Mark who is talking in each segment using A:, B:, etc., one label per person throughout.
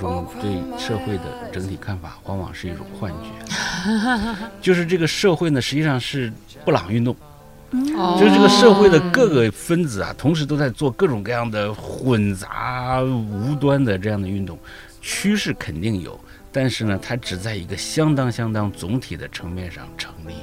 A: 种对社会的整体看法，往往是一种幻觉。就是这个社会呢，实际上是布朗运动。就是这个社会的各个分子啊，同时都在做各种各样的混杂无端的这样的运动，趋势肯定有，但是呢，它只在一个相当相当总体的层面上成立。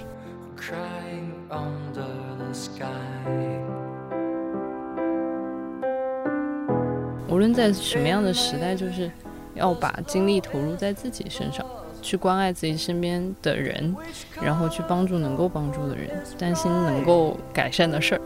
B: 无论在什么样的时代，就是要把精力投入在自己身上。去关爱自己身边的人，然后去帮助能够帮助的人，担心能够改善的事儿。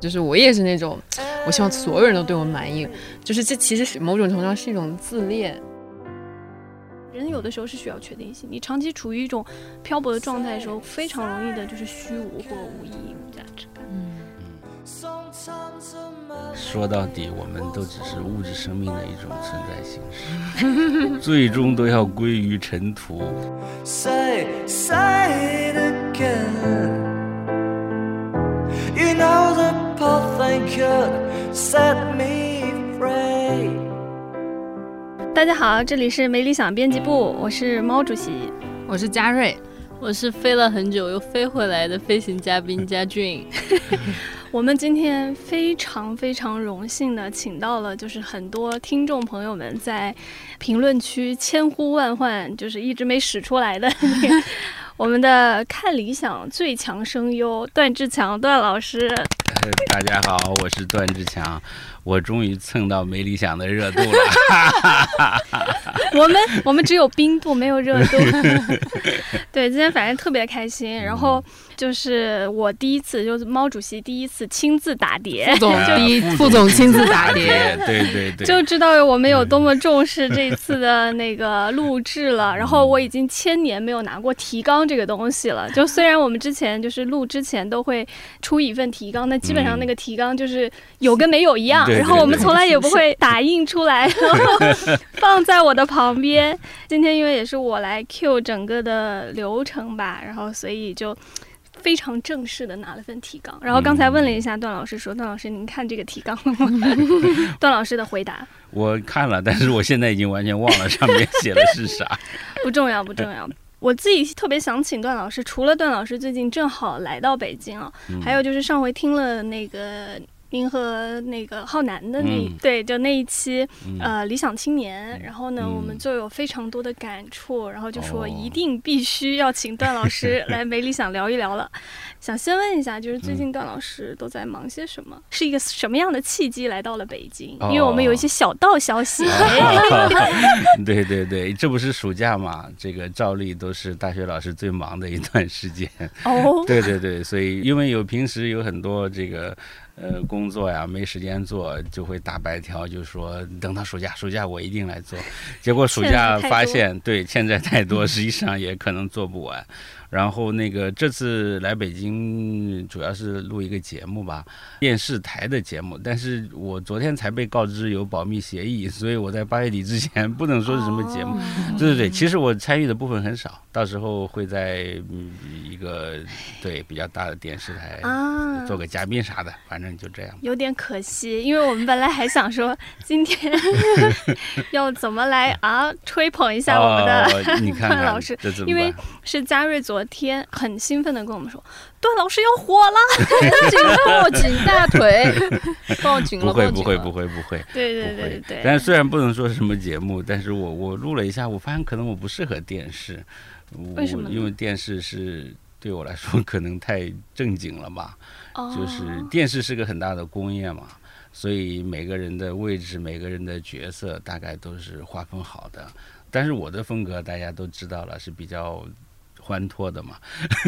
B: 就是我也是那种，我希望所有人都对我满意。就是这其实是某种程度上是一种自恋。
C: 人有的时候是需要确定性，你长期处于一种漂泊的状态的时候，非常容易的就是虚无或无意义、无价值感。嗯
A: 说到底，我们都只是物质生命的一种存在形式，最终都要归于尘土。
C: 大家好，这里是没理想编辑部，我是猫主席，
B: 我是嘉瑞，我是飞了很久又飞回来的飞行嘉宾嘉俊。
C: 我们今天非常非常荣幸的请到了，就是很多听众朋友们在评论区千呼万唤，就是一直没使出来的 我们的看理想最强声优段志强段老师。
A: 大家好，我是段志强。我终于蹭到没理想的热度了。
C: 我们我们只有冰度，没有热度。对，今天反正特别开心。然后就是我第一次，就是猫主席第一次亲自打碟，
B: 副总第一副总亲自打碟，
A: 对对对，
C: 就知道我们有多么重视这次的那个录制了。然后我已经千年没有拿过提纲这个东西了。就虽然我们之前就是录之前都会出一份提纲，那基本上那个提纲就是有跟没有一样。然后我们从来也不 会打印出来，然 后 放在我的旁边。今天因为也是我来 Q 整个的流程吧，然后所以就非常正式的拿了份提纲。然后刚才问了一下段老师，说段老师您看这个提纲了吗？段老师的回答：
A: 我看了，但是我现在已经完全忘了上面写的是啥。
C: 不重要，不重要。我自己特别想请段老师，除了段老师最近正好来到北京啊，还有就是上回听了那个。您和那个浩南的那对，就那一期，呃，理想青年，然后呢，我们就有非常多的感触，然后就说一定必须要请段老师 来没理想聊一聊了。想先问一下，就是最近段老师都在忙些什么？是一个什么样的契机来到了北京？因为我们有一些小道消息。
A: 对对对，这不是暑假嘛？这个照例都是大学老师最忙的一段时间。哦，对对对，所以因为有平时有很多这个。呃，工作呀，没时间做，就会打白条，就说等到暑假，暑假我一定来做。结果暑假发现，对，欠债太多，实际上也可能做不完。然后那个这次来北京主要是录一个节目吧，电视台的节目。但是我昨天才被告知有保密协议，所以我在八月底之前不能说是什么节目。对对对，其实我参与的部分很少，到时候会在一个对比较大的电视台啊做个嘉宾啥的，反正就这样。
C: 有点可惜，因为我们本来还想说今天 要怎么来啊吹捧一下我们的
A: 段
C: 老师，因为是嘉瑞昨。昨天很兴奋的跟我们说，段老师要火了，
B: 紧抱紧大腿，抱紧了，
A: 不会不会不会不会，
C: 对对对对。
A: 但是虽然不能说什么节目，但是我我录了一下，我发现可能我不适合电视，
C: 为什么？
A: 因为电视是对我来说可能太正经了吧，就是电视是个很大的工业嘛，所以每个人的位置、每个人的角色大概都是划分好的。但是我的风格大家都知道了，是比较。欢脱的嘛，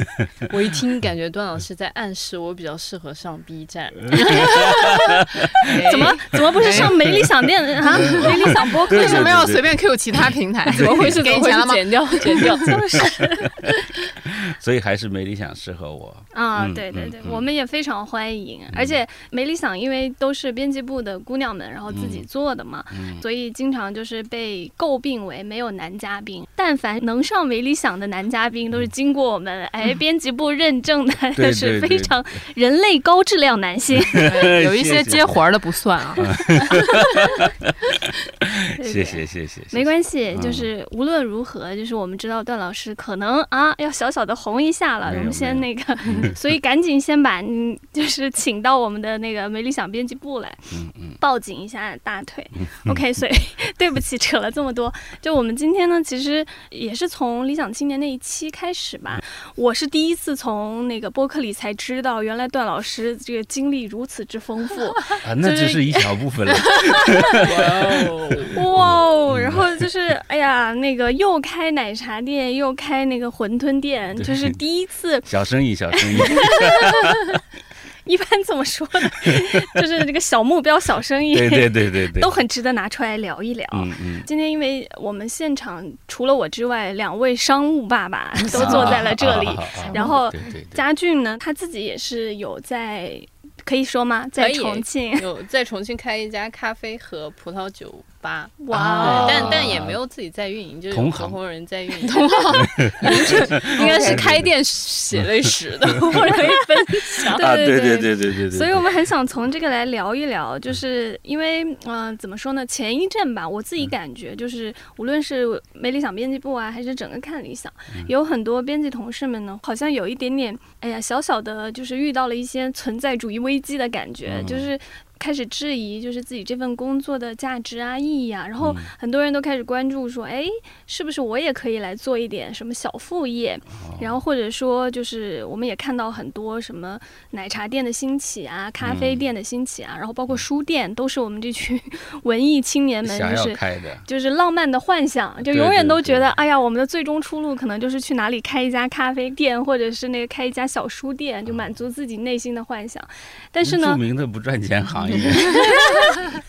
B: 我一听感觉段老师在暗示我比较适合上 B 站，
C: 怎么怎么不是上没理想店啊？没理想播客
B: 为什么要随便 Q 其他平台？怎么回事？给钱了吗？剪掉，剪掉，
C: 就是。
A: 所以还是没理想适合我。
C: 啊，对对对，我们也非常欢迎。而且没理想，因为都是编辑部的姑娘们，然后自己做的嘛，所以经常就是被诟病为没有男嘉宾。但凡能上没理想的男嘉宾，都是经过我们哎编辑部认证的，是非常人类高质量男性。
B: 有一些接活的不算啊。
A: 谢谢谢谢，
C: 没关系，就是无论如何，就是我们知道段老师可能啊要小小的红一下了，我们先那个，所以赶紧先把嗯就是请到我们的那个没理想编辑部来，嗯嗯，抱紧一下大腿，OK，所以对不起扯了这么多，就我们今天呢，其实也是从理想青年那一期开始吧，我是第一次从那个播客里才知道，原来段老师这个经历如此之丰富
A: 啊，那只是一小部分了。
C: 哇哦！然后就是，哎呀，那个又开奶茶店，又开那个馄饨店，就是第一次
A: 小生意，小生意。
C: 一般怎么说呢？就是这个小目标、小生意，
A: 对对对对对，
C: 都很值得拿出来聊一聊。嗯嗯。今天因为我们现场除了我之外，两位商务爸爸都坐在了这里，然后嘉俊呢，他自己也是有在。可以说吗？在重庆
B: 有在重庆开一家咖啡和葡萄酒吧，哇！但但也没有自己在运营，就是合伙人在运营。同行 应该是开店血泪史的，我可以分享。
C: 对
A: 对对对对对。
C: 所以我们很想从这个来聊一聊，就是因为嗯，怎么说呢？前一阵吧，我自己感觉就是，无论是没理想编辑部啊，还是整个看理想，有很多编辑同事们呢，好像有一点点，哎呀，小小的，就是遇到了一些存在主义危。机的感觉就是。开始质疑，就是自己这份工作的价值啊、意义啊，然后很多人都开始关注，说，哎，是不是我也可以来做一点什么小副业？然后或者说，就是我们也看到很多什么奶茶店的兴起啊、咖啡店的兴起啊，然后包括书店，都是我们这群 文艺青年们就是就是浪漫的幻想，就永远都觉得，哎呀，我们的最终出路可能就是去哪里开一家咖啡店，或者是那个开一家小书店，就满足自己内心的幻想。但是呢，
A: 著名的不赚钱行 业。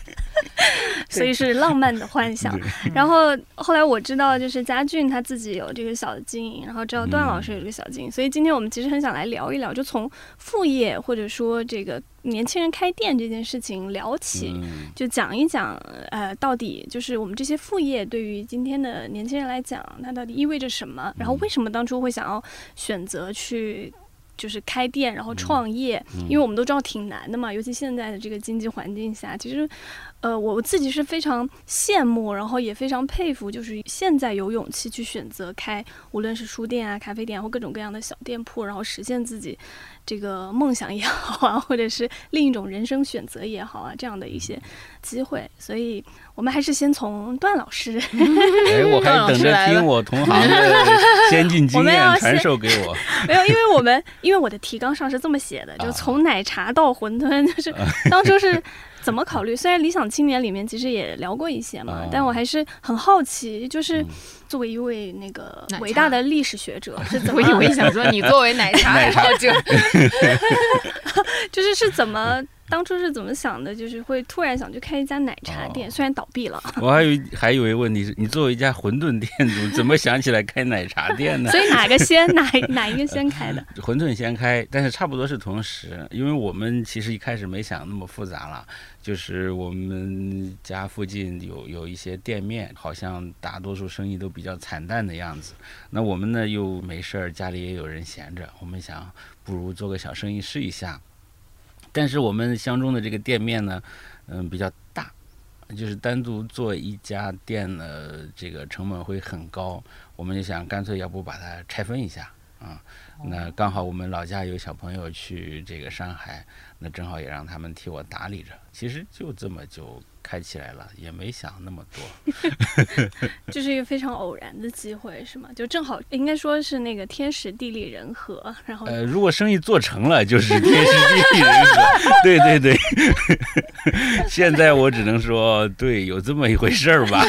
C: 所以是浪漫的幻想。然后后来我知道，就是嘉俊他自己有这个小的经营，然后知道段老师有这个小经营。所以今天我们其实很想来聊一聊，就从副业或者说这个年轻人开店这件事情聊起，就讲一讲，呃，到底就是我们这些副业对于今天的年轻人来讲，它到底意味着什么？然后为什么当初会想要选择去？就是开店，然后创业，因为我们都知道挺难的嘛，尤其现在的这个经济环境下，其实，呃，我自己是非常羡慕，然后也非常佩服，就是现在有勇气去选择开，无论是书店啊、咖啡店或各种各样的小店铺，然后实现自己这个梦想也好啊，或者是另一种人生选择也好啊，这样的一些机会，所以。我们还是先从段老师。
A: 哎，我还等着 听我同行的 先进经验传授给我。
C: 没有，因为我们因为我的提纲上是这么写的，就从奶茶到馄饨，就是当初是怎么考虑？虽然理想青年里面其实也聊过一些嘛，但我还是很好奇，就是作为一位那个伟大的历史学者，是怎么？
B: 我以为想说你作为奶茶爱好者，
C: 就是是怎么？当初是怎么想的？就是会突然想去开一家奶茶店，虽然倒闭了。
A: 我还以为还有一个问题是你作为一家馄饨店主，怎么想起来开奶茶店呢？
C: 所以哪个先哪哪一个先开的？
A: 馄饨先开，但是差不多是同时。因为我们其实一开始没想那么复杂了，就是我们家附近有有一些店面，好像大多数生意都比较惨淡的样子。那我们呢又没事儿，家里也有人闲着，我们想不如做个小生意试一下。但是我们相中的这个店面呢，嗯，比较大，就是单独做一家店的，这个成本会很高。我们就想干脆要不把它拆分一下啊？那刚好我们老家有小朋友去这个上海，那正好也让他们替我打理着。其实就这么就。开起来了，也没想那么多，
C: 就是一个非常偶然的机会，是吗？就正好应该说是那个天时地利人和，然后
A: 呃，如果生意做成了，就是天时地利人和，对对对。现在我只能说，对，有这么一回事儿吧。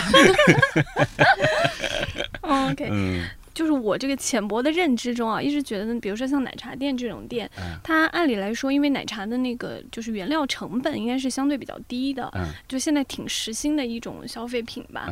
C: OK，嗯。就是我这个浅薄的认知中啊，一直觉得，比如说像奶茶店这种店，它按理来说，因为奶茶的那个就是原料成本应该是相对比较低的，就现在挺时兴的一种消费品吧。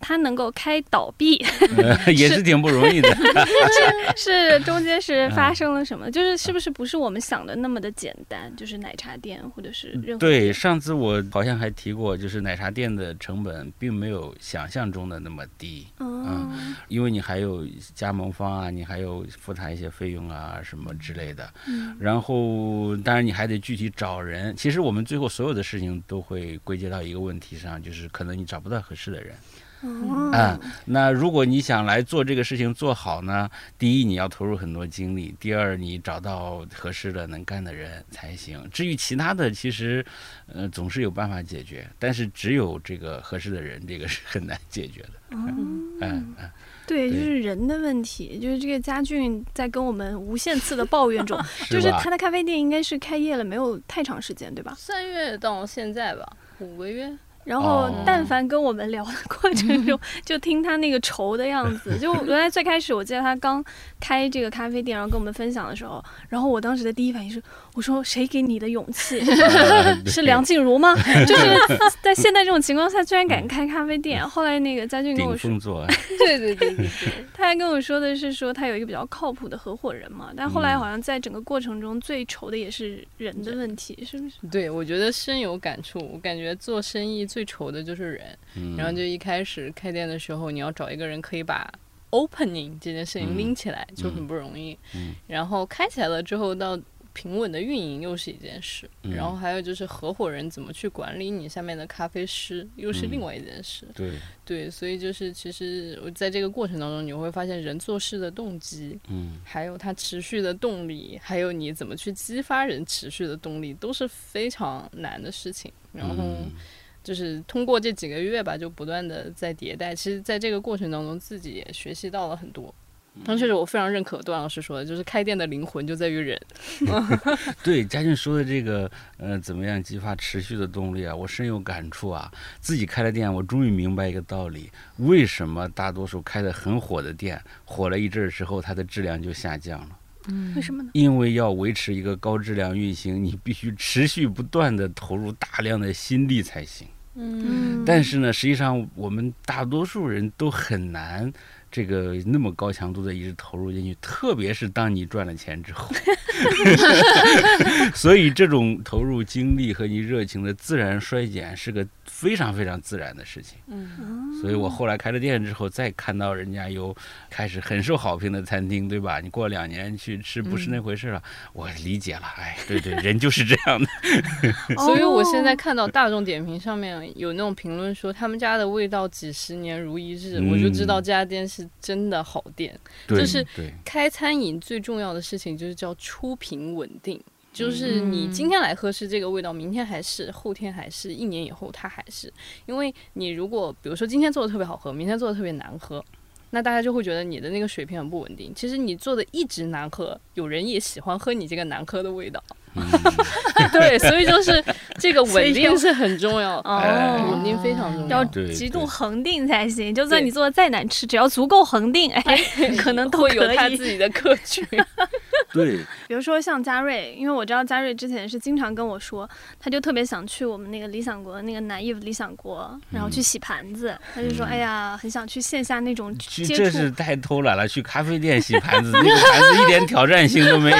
C: 它能够开倒闭，
A: 也是挺不容易的。
C: 是是中间是发生了什么？就是是不是不是我们想的那么的简单？就是奶茶店或者是任何
A: 对，上次我好像还提过，就是奶茶店的成本并没有想象中的那么低。嗯，因为你还有加盟方啊，你还有付他一些费用啊什么之类的。嗯，然后当然你还得具体找人。其实我们最后所有的事情都会归结到一个问题上，就是可能你找不到合适的人。嗯，那如果你想来做这个事情做好呢，第一你要投入很多精力，第二你找到合适的能干的人才行。至于其他的，其实，呃，总是有办法解决，但是只有这个合适的人，这个是很难解决的。
C: 嗯嗯，对，就是人的问题，就是这个佳俊在跟我们无限次的抱怨中，就是他的咖啡店应该是开业了没有太长时间，对吧？
B: 三月到现在吧，五个月。
C: 然后，但凡跟我们聊的过程中，就听他那个愁的样子。就原来最开始，我记得他刚开这个咖啡店，然后跟我们分享的时候，然后我当时的第一反应是，我说谁给你的勇气？是梁静茹吗？就是在现在这种情况下，居然敢开咖啡店。后来那个佳俊跟我说，对对对对对，他还跟我说的是说他有一个比较靠谱的合伙人嘛。但后来好像在整个过程中，最愁的也是人的问题，是不是？
B: 对，我觉得深有感触。我感觉做生意最最愁的就是人，然后就一开始开店的时候，你要找一个人可以把 opening 这件事情拎起来，就很不容易。然后开起来了之后，到平稳的运营又是一件事。然后还有就是合伙人怎么去管理你下面的咖啡师，又是另外一件事。
A: 对
B: 对，所以就是其实在这个过程当中，你会发现人做事的动机，嗯，还有他持续的动力，还有你怎么去激发人持续的动力，都是非常难的事情。然后。就是通过这几个月吧，就不断的在迭代。其实，在这个过程当中，自己也学习到了很多。而且是我非常认可段老师说的，就是开店的灵魂就在于人。
A: 对，嘉俊说的这个，呃，怎么样激发持续的动力啊？我深有感触啊！自己开了店，我终于明白一个道理：为什么大多数开的很火的店，火了一阵儿之后，它的质量就下降了？
C: 嗯，为什么呢？
A: 因为要维持一个高质量运行，你必须持续不断的投入大量的心力才行。嗯，但是呢，实际上我们大多数人都很难。这个那么高强度的一直投入进去，特别是当你赚了钱之后，所以这种投入精力和你热情的自然衰减是个非常非常自然的事情。嗯，所以我后来开了店之后，再看到人家有开始很受好评的餐厅，对吧？你过两年去吃不是那回事了，我理解了。哎，对对，人就是这样的。
B: 所以我现在看到大众点评上面有那种评论说他们家的味道几十年如一日，我就知道这家店是。是真的好店，就是开餐饮最重要的事情就是叫出品稳定，就是你今天来喝是这个味道，明天还是，后天还是，一年以后它还是。因为你如果比如说今天做的特别好喝，明天做的特别难喝，那大家就会觉得你的那个水平很不稳定。其实你做的一直难喝，有人也喜欢喝你这个难喝的味道。对，所以就是这个稳定是很重要哦，稳定非常重
C: 要，要极度恒定才行。就算你做的再难吃，只要足够恒定，哎，可能都
B: 会有他自己的客群。
A: 对，
C: 比如说像嘉瑞，因为我知道嘉瑞之前是经常跟我说，他就特别想去我们那个理想国那个南艺理想国，然后去洗盘子。他就说：“哎呀，很想去线下那种接触。”
A: 这是太偷懒了，去咖啡店洗盘子，那个盘子一点挑战性都没有。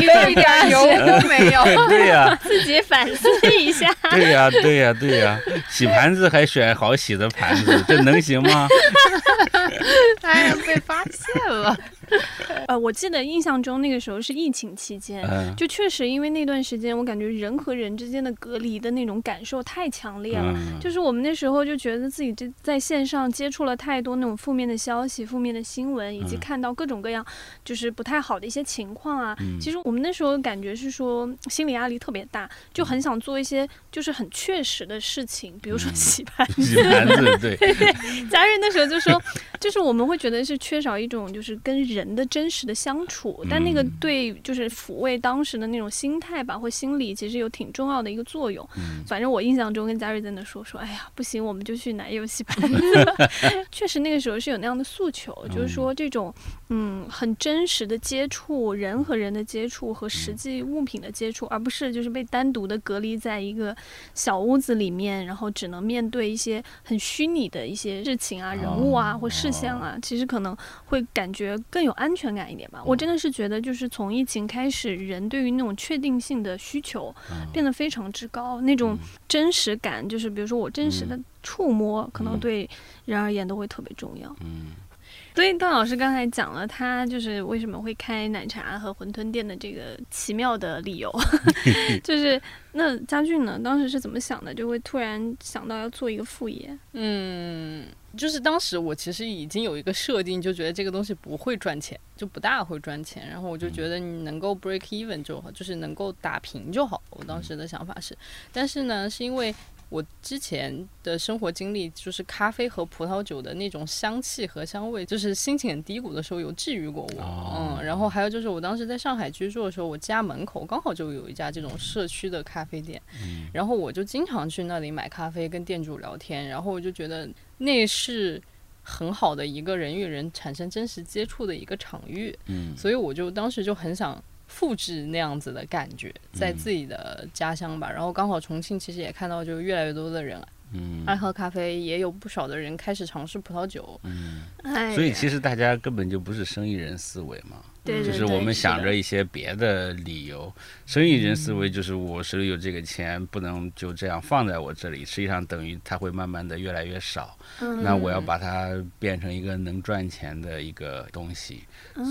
B: 一个一点油都 没有，
A: 对呀，
C: 自己反思一下。
A: 对呀，对呀，对呀，洗盘子还选好洗的盘子，这能行吗？
B: 哎呀，被发现了。
C: 呃，我记得印象中那个时候是疫情期间，就确实因为那段时间，我感觉人和人之间的隔离的那种感受太强烈了。就是我们那时候就觉得自己这在线上接触了太多那种负面的消息、负面的新闻，以及看到各种各样就是不太好的一些情况啊。其实我们那时候感觉是说心理压力特别大，就很想做一些就是很确实的事情，比如说洗盘子。
A: 洗盘子，对
C: 对 对。家人那时候就说，就是我们会觉得是缺少一种就是跟人的。真实的相处，但那个对就是抚慰当时的那种心态吧或心理，其实有挺重要的一个作用。反正我印象中跟嘉瑞在那说说，哎呀，不行，我们就去奶油戏班。确实那个时候是有那样的诉求，就是说这种嗯很真实的接触，人和人的接触和实际物品的接触，而不是就是被单独的隔离在一个小屋子里面，然后只能面对一些很虚拟的一些事情啊、人物啊或事项啊，其实可能会感觉更有安全感一点吧。我真的是觉得，就是从疫情开始，人对于那种确定性的需求变得非常之高，那种真实感，就是比如说我真实的触摸，可能对人而言都会特别重要。嗯。所以段老师刚才讲了他就是为什么会开奶茶和馄饨店的这个奇妙的理由，就是那家俊呢，当时是怎么想的？就会突然想到要做一个副业？
B: 嗯，就是当时我其实已经有一个设定，就觉得这个东西不会赚钱，就不大会赚钱。然后我就觉得你能够 break even 就好，就是能够打平就好。我当时的想法是，但是呢，是因为。我之前的生活经历就是咖啡和葡萄酒的那种香气和香味，就是心情很低谷的时候有治愈过我。嗯，然后还有就是我当时在上海居住的时候，我家门口刚好就有一家这种社区的咖啡店，然后我就经常去那里买咖啡，跟店主聊天，然后我就觉得那是很好的一个人与人产生真实接触的一个场域。嗯，所以我就当时就很想。复制那样子的感觉，在自己的家乡吧。然后刚好重庆其实也看到，就越来越多的人爱喝咖啡，也有不少的人开始尝试葡萄酒。
A: 嗯，所以其实大家根本就不是生意人思维嘛。就是我们想着一些别的理由，生意人思维就是我手里有这个钱，不能就这样放在我这里，实际上等于它会慢慢的越来越少。那我要把它变成一个能赚钱的一个东西，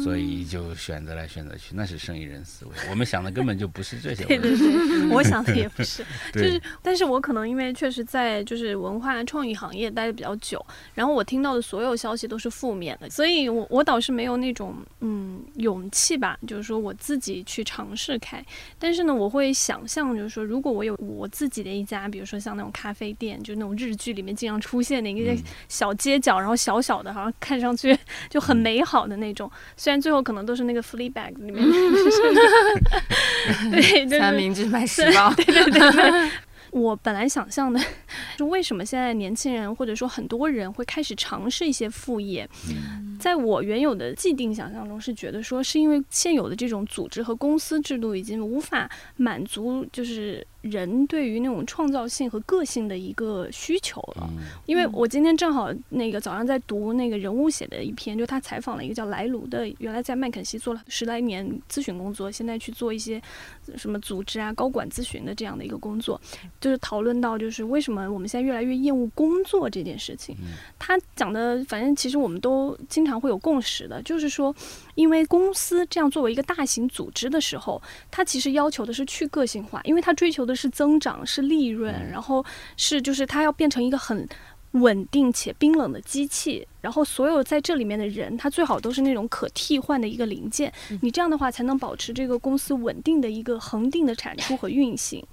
A: 所以就选择来选择去，那是生意人思维。我们想的根本就不是这些。
C: 对对对，我想的也不是。就是，但是我可能因为确实在就是文化创意行业待的比较久，然后我听到的所有消息都是负面的，所以我我倒是没有那种嗯。勇气吧，就是说我自己去尝试开，但是呢，我会想象，就是说，如果我有我自己的一家，比如说像那种咖啡店，就那种日剧里面经常出现的一个小街角，然后小小的，好像看上去 就很美好的那种，虽然最后可能都是那个 f l e bag 里面，对，
B: 三明治卖十包，
C: 对对对。我本来想象的，就为什么现在年轻人或者说很多人会开始尝试一些副业，在我原有的既定想象中是觉得说，是因为现有的这种组织和公司制度已经无法满足，就是。人对于那种创造性和个性的一个需求了，因为我今天正好那个早上在读那个人物写的一篇，就他采访了一个叫莱卢的，原来在麦肯锡做了十来年咨询工作，现在去做一些什么组织啊、高管咨询的这样的一个工作，就是讨论到就是为什么我们现在越来越厌恶工作这件事情。他讲的，反正其实我们都经常会有共识的，就是说，因为公司这样作为一个大型组织的时候，它其实要求的是去个性化，因为它追求的。是增长，是利润，然后是就是它要变成一个很稳定且冰冷的机器。然后所有在这里面的人，他最好都是那种可替换的一个零件。你这样的话，才能保持这个公司稳定的一个恒定的产出和运行。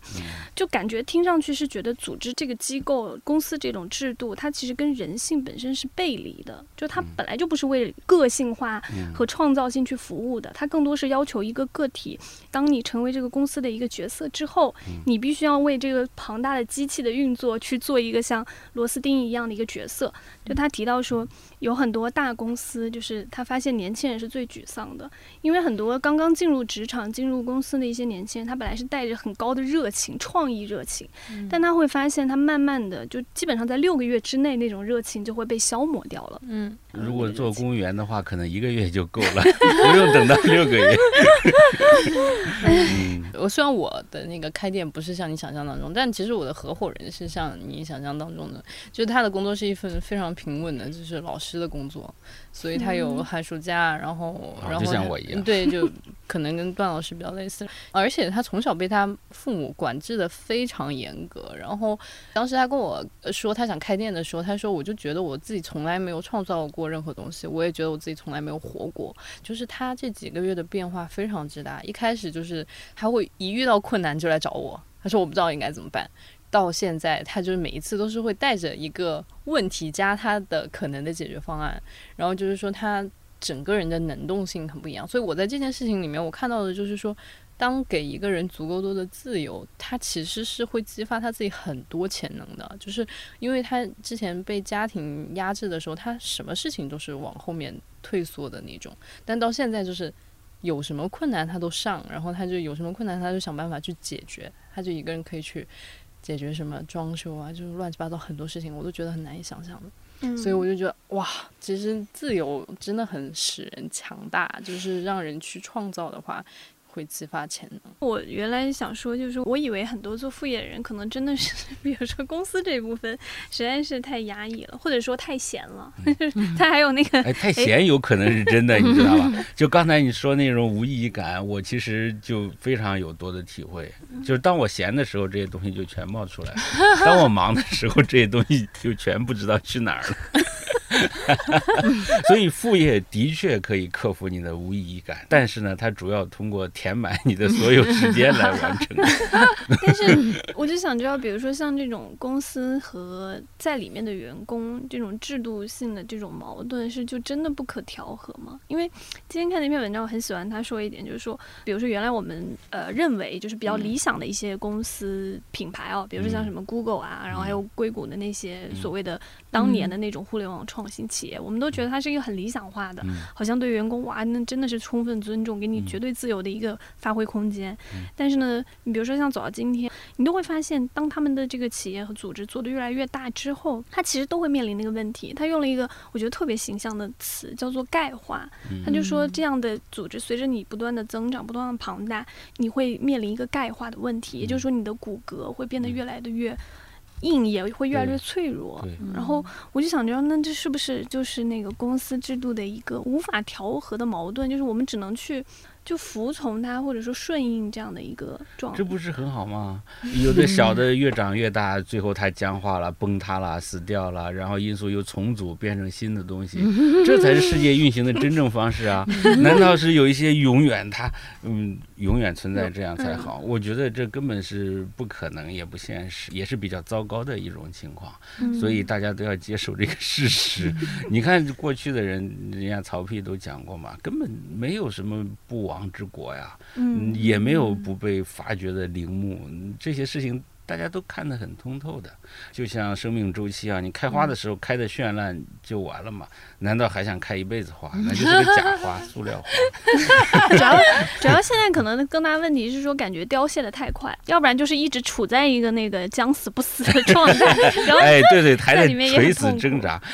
C: 就感觉听上去是觉得组织这个机构、公司这种制度，它其实跟人性本身是背离的。就它本来就不是为个性化和创造性去服务的，它更多是要求一个个体，当你成为这个公司的一个角色之后，你必须要为这个庞大的机器的运作去做一个像螺丝钉一样的一个角色。就他提到说。有很多大公司，就是他发现年轻人是最沮丧的，因为很多刚刚进入职场、进入公司的一些年轻人，他本来是带着很高的热情、创意热情，但他会发现，他慢慢的就基本上在六个月之内，那种热情就会被消磨掉了。
B: 嗯，
A: 如果做公务员的话，可能一个月就够了，不用等到六个月。
B: 嗯我虽然我的那个开店不是像你想象当中，但其实我的合伙人是像你想象当中的，就是他的工作是一份非常平稳的，就是老师的工作。所以他有寒暑假，然后，然后
A: 就像我一样，
B: 对，就可能跟段老师比较类似。而且他从小被他父母管制的非常严格。然后当时他跟我说他想开店的时候，他说我就觉得我自己从来没有创造过任何东西，我也觉得我自己从来没有活过。就是他这几个月的变化非常之大。一开始就是他会一遇到困难就来找我，他说我不知道应该怎么办。到现在，他就是每一次都是会带着一个问题加他的可能的解决方案，然后就是说他整个人的能动性很不一样。所以我在这件事情里面，我看到的就是说。当给一个人足够多的自由，他其实是会激发他自己很多潜能的。就是因为他之前被家庭压制的时候，他什么事情都是往后面退缩的那种。但到现在，就是有什么困难他都上，然后他就有什么困难他就想办法去解决。他就一个人可以去解决什么装修啊，就是乱七八糟很多事情，我都觉得很难以想象的。所以我就觉得哇，其实自由真的很使人强大，就是让人去创造的话。会激发潜能。
C: 我原来想说，就是我以为很多做副业的人，可能真的是，比如说公司这一部分实在是太压抑了，或者说太闲了。他还有那个，
A: 哎，太闲有可能是真的，你知道吧？就刚才你说那种无意义感，我其实就非常有多的体会。就是当我闲的时候，这些东西就全冒出来了；当我忙的时候，这些东西就全不知道去哪儿了。所以副业的确可以克服你的无意义感，但是呢，它主要通过填满你的所有时间来完成。
C: 但是我就想知道，比如说像这种公司和在里面的员工这种制度性的这种矛盾，是就真的不可调和吗？因为今天看那篇文章，我很喜欢他说一点，就是说，比如说原来我们呃认为就是比较理想的一些公司品牌哦，比如说像什么 Google 啊，然后还有硅谷的那些所谓的当年的那种互联网创。创新企业，我们都觉得它是一个很理想化的，好像对员工哇，那真的是充分尊重，给你绝对自由的一个发挥空间。但是呢，你比如说像走到今天，你都会发现，当他们的这个企业和组织做得越来越大之后，它其实都会面临那个问题。他用了一个我觉得特别形象的词，叫做钙化。他就说，这样的组织随着你不断的增长、不断的庞大，你会面临一个钙化的问题，也就是说，你的骨骼会变得越来的越。硬也会越来越脆弱，然后我就想着，那这是不是就是那个公司制度的一个无法调和的矛盾？就是我们只能去。就服从他，或者说顺应这样的一个状态，
A: 这不是很好吗？有的小的越长越大，最后它僵化了、崩塌了、死掉了，然后因素又重组变成新的东西，这才是世界运行的真正方式啊！难道是有一些永远它嗯永远存在这样才好？我觉得这根本是不可能，也不现实，也是比较糟糕的一种情况。所以大家都要接受这个事实。你看过去的人，人家曹丕都讲过嘛，根本没有什么不。王之国呀，嗯，也没有不被发掘的陵墓，这些事情。大家都看得很通透的，就像生命周期啊，你开花的时候开的绚烂就完了嘛？难道还想开一辈子花？那就是个假花，塑料
C: 花。主要主要现在可能更大问题是说，感觉凋谢的太快，要不然就是一直处在一个那个将死不死的状态。
A: 哎，对对，还在垂死挣扎。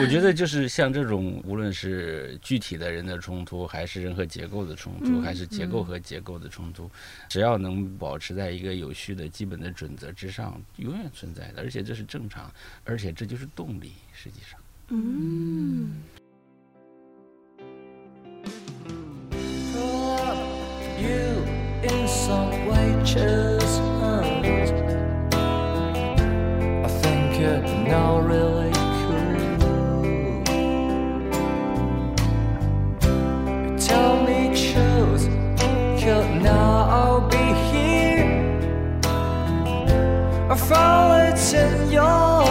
A: 我觉得就是像这种，无论是具体的人的冲突，还是人和结构的冲突，还是结构和结构的冲突，只要能保。保持在一个有序的基本的准则之上，永远存在的，而且这是正常，而且这就是动力。实际上，嗯。
C: I fall, in your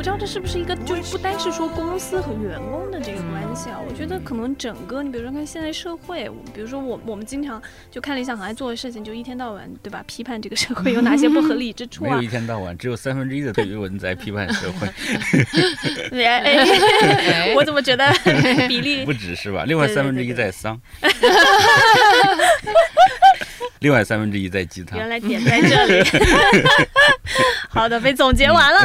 C: 不知道这是不是一个，就不单是说公司和员工的这个关系啊。我觉得可能整个，你比如说看现在社会，比如说我我们经常就看理想很爱做的事情，就一天到晚对吧？批判这个社会有哪些不合理之处啊？
A: 没有一天到晚，只有三分之一的 推文在批判社会。
C: 我怎么觉得比例
A: 不止是吧？另外三分之一在丧。另外三分之一在鸡汤。
C: 原来点在这里。好的，被总结完了。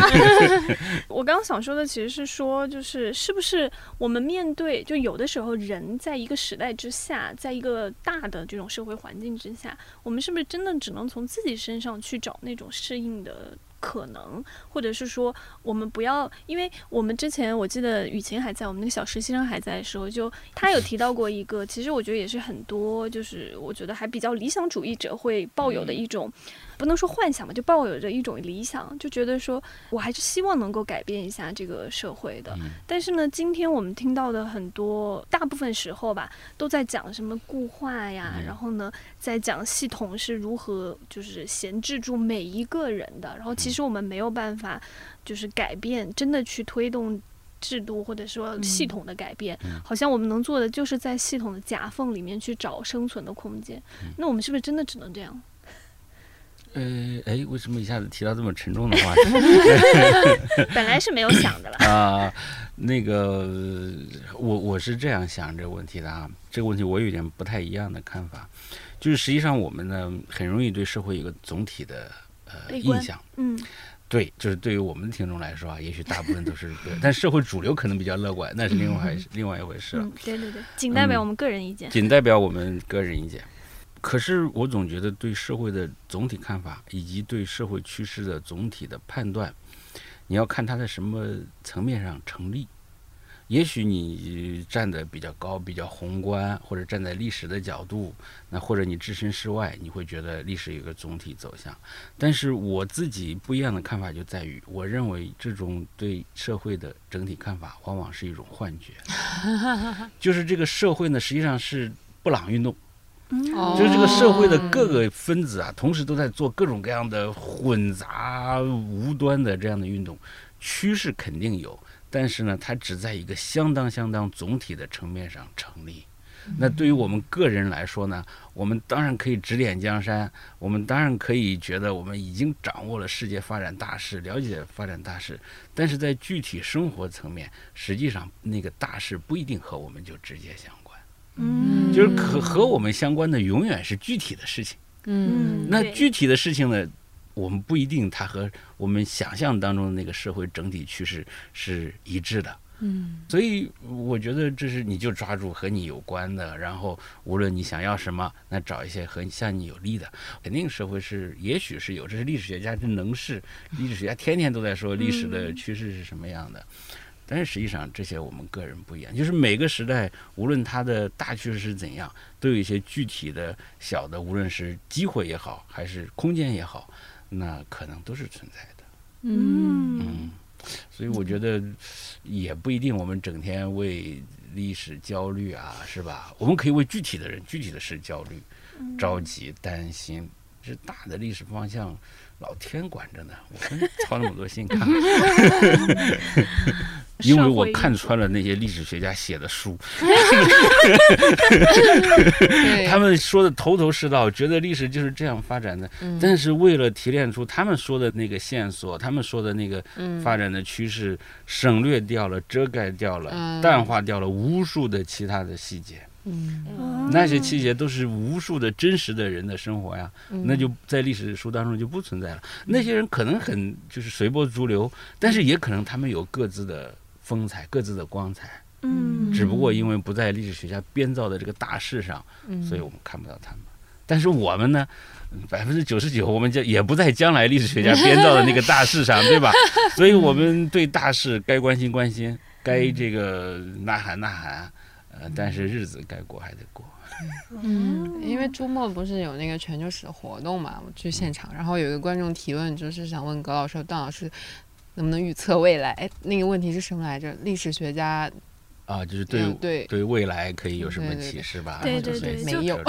C: 我刚刚想说的其实是说，就是是不是我们面对，就有的时候人在一个时代之下，在一个大的这种社会环境之下，我们是不是真的只能从自己身上去找那种适应的？可能，或者是说，我们不要，因为我们之前我记得雨晴还在，我们那个小实习生还在的时候，就他有提到过一个，其实我觉得也是很多，就是我觉得还比较理想主义者会抱有的一种。不能说幻想吧，就抱有着一种理想，就觉得说我还是希望能够改变一下这个社会的。但是呢，今天我们听到的很多，大部分时候吧，都在讲什么固化呀，然后呢，在讲系统是如何就是闲置住每一个人的。然后其实我们没有办法，就是改变，真的去推动。制度或者说系统的改变，好像我们能做的就是在系统的夹缝里面去找生存的空间。那我们是不是真的只能这样？
A: 呃，哎，为什么一下子提到这么沉重的话题？
C: 本来是没有想的了
A: 啊。那个，我我是这样想这个问题的啊。这个问题我有点不太一样的看法，就是实际上我们呢很容易对社会有个总体的呃印象，
C: 嗯。
A: 对，就是对于我们的听众来说啊，也许大部分都是对，但社会主流可能比较乐观，那是另外另外一回事了。
C: 对对对，仅代表我们个人意见。
A: 仅代表我们个人意见。可是我总觉得对社会的总体看法，以及对社会趋势的总体的判断，你要看它在什么层面上成立。也许你站得比较高、比较宏观，或者站在历史的角度，那或者你置身事外，你会觉得历史有个总体走向。但是我自己不一样的看法就在于，我认为这种对社会的整体看法，往往是一种幻觉。就是这个社会呢，实际上是布朗运动，就是这个社会的各个分子啊，同时都在做各种各样的混杂无端的这样的运动，趋势肯定有。但是呢，它只在一个相当相当总体的层面上成立。那对于我们个人来说呢，我们当然可以指点江山，我们当然可以觉得我们已经掌握了世界发展大势，了解发展大势。但是在具体生活层面，实际上那个大势不一定和我们就直接相关。
C: 嗯，
A: 就是和和我们相关的永远是具体的事情。
C: 嗯，
A: 那具体的事情呢？我们不一定，它和我们想象当中的那个社会整体趋势是一致的。
C: 嗯，
A: 所以我觉得这是你就抓住和你有关的，然后无论你想要什么，那找一些和向你有利的。肯定社会是，也许是有，这是历史学家这能是，历史学家天天都在说历史的趋势是什么样的。但是实际上这些我们个人不一样，就是每个时代无论它的大趋势是怎样，都有一些具体的小的，无论是机会也好，还是空间也好。那可能都是存在的，
C: 嗯
A: 嗯，所以我觉得也不一定，我们整天为历史焦虑啊，是吧？我们可以为具体的人、具体的事焦虑、着急、担心，这大的历史方向。老天管着呢，我们操那么多心干嘛？因为我看穿了那些历史学家写的书，他们说的头头是道，觉得历史就是这样发展的。但是为了提炼出他们说的那个线索，他们说的那个发展的趋势，省略掉了、遮盖掉了、淡化掉了无数的其他的细节。
C: 嗯，
A: 那些细节都是无数的真实的人的生活呀，那就在历史书当中就不存在了。那些人可能很就是随波逐流，但是也可能他们有各自的风采、各自的光彩。
C: 嗯，
A: 只不过因为不在历史学家编造的这个大事上，所以我们看不到他们。但是我们呢，百分之九十九，我们就也不在将来历史学家编造的那个大事上，对吧？所以我们对大事该关心关心，该这个呐喊呐喊。呃，但是日子该过还得过。
B: 嗯，因为周末不是有那个全球史的活动嘛，我去现场，然后有一个观众提问，就是想问葛老师、段老师，能不能预测未来？哎，那个问题是什么来着？历史学家。
A: 啊，就是对
B: 对
A: 对未来可以有什么启示吧？
C: 对对对，
B: 没有。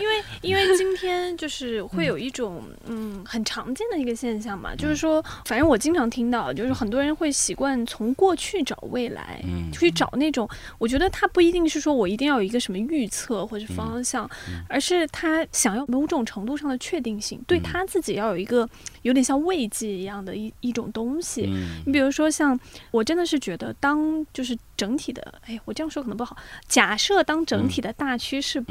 C: 因为因为今天就是会有一种嗯很常见的一个现象嘛，就是说，反正我经常听到，就是很多人会习惯从过去找未来，去找那种，我觉得他不一定是说我一定要有一个什么预测或者方向，而是他想要某种程度上的确定性，对他自己要有一个有点像慰藉一样的一一种东西。你比如说像我真的是觉得。当就是整体的，哎，我这样说可能不好。假设当整体的大趋势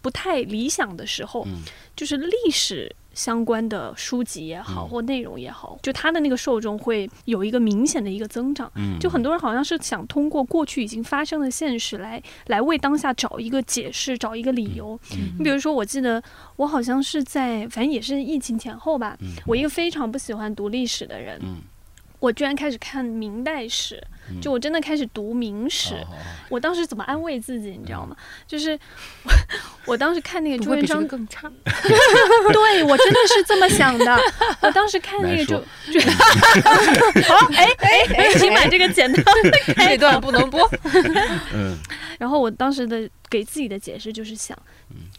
C: 不太理想的时候，就是历史相关的书籍也好或内容也好，就它的那个受众会有一个明显的一个增长。就很多人好像是想通过过去已经发生的现实来来为当下找一个解释，找一个理由。你比如说，我记得我好像是在，反正也是疫情前后吧，我一个非常不喜欢读历史的人。我居然开始看明代史，就我真的开始读明史。我当时怎么安慰自己，你知道吗？就是我 我当时看那个朱元璋
B: 更差，
C: 对我真的是这么想的。我当时看那个就好，哎哎哎，请把这个剪掉，
B: 这段不能播。
C: 嗯，然后我当时的给自己的解释就是想。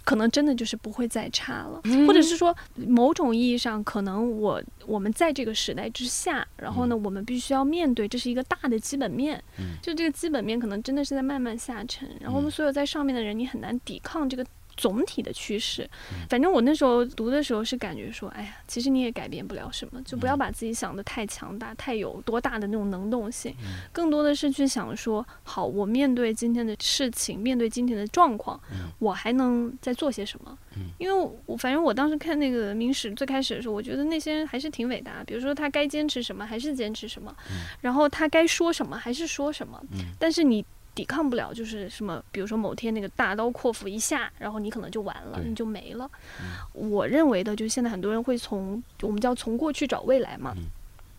C: 可能真的就是不会再差了，或者是说，某种意义上，可能我我们在这个时代之下，然后呢，我们必须要面对，这是一个大的基本面，就这个基本面可能真的是在慢慢下沉，然后我们所有在上面的人，你很难抵抗这个。总体的趋势，反正我那时候读的时候是感觉说，哎呀，其实你也改变不了什么，就不要把自己想的太强大，太有多大的那种能动性，更多的是去想说，好，我面对今天的事情，面对今天的状况，我还能再做些什么？因为我反正我当时看那个明史最开始的时候，我觉得那些人还是挺伟大，比如说他该坚持什么还是坚持什么，然后他该说什么还是说什么，但是你。抵抗不了，就是什么，比如说某天那个大刀阔斧一下，然后你可能就完了，你就没了。我认为的，就是现在很多人会从我们叫从过去找未来嘛。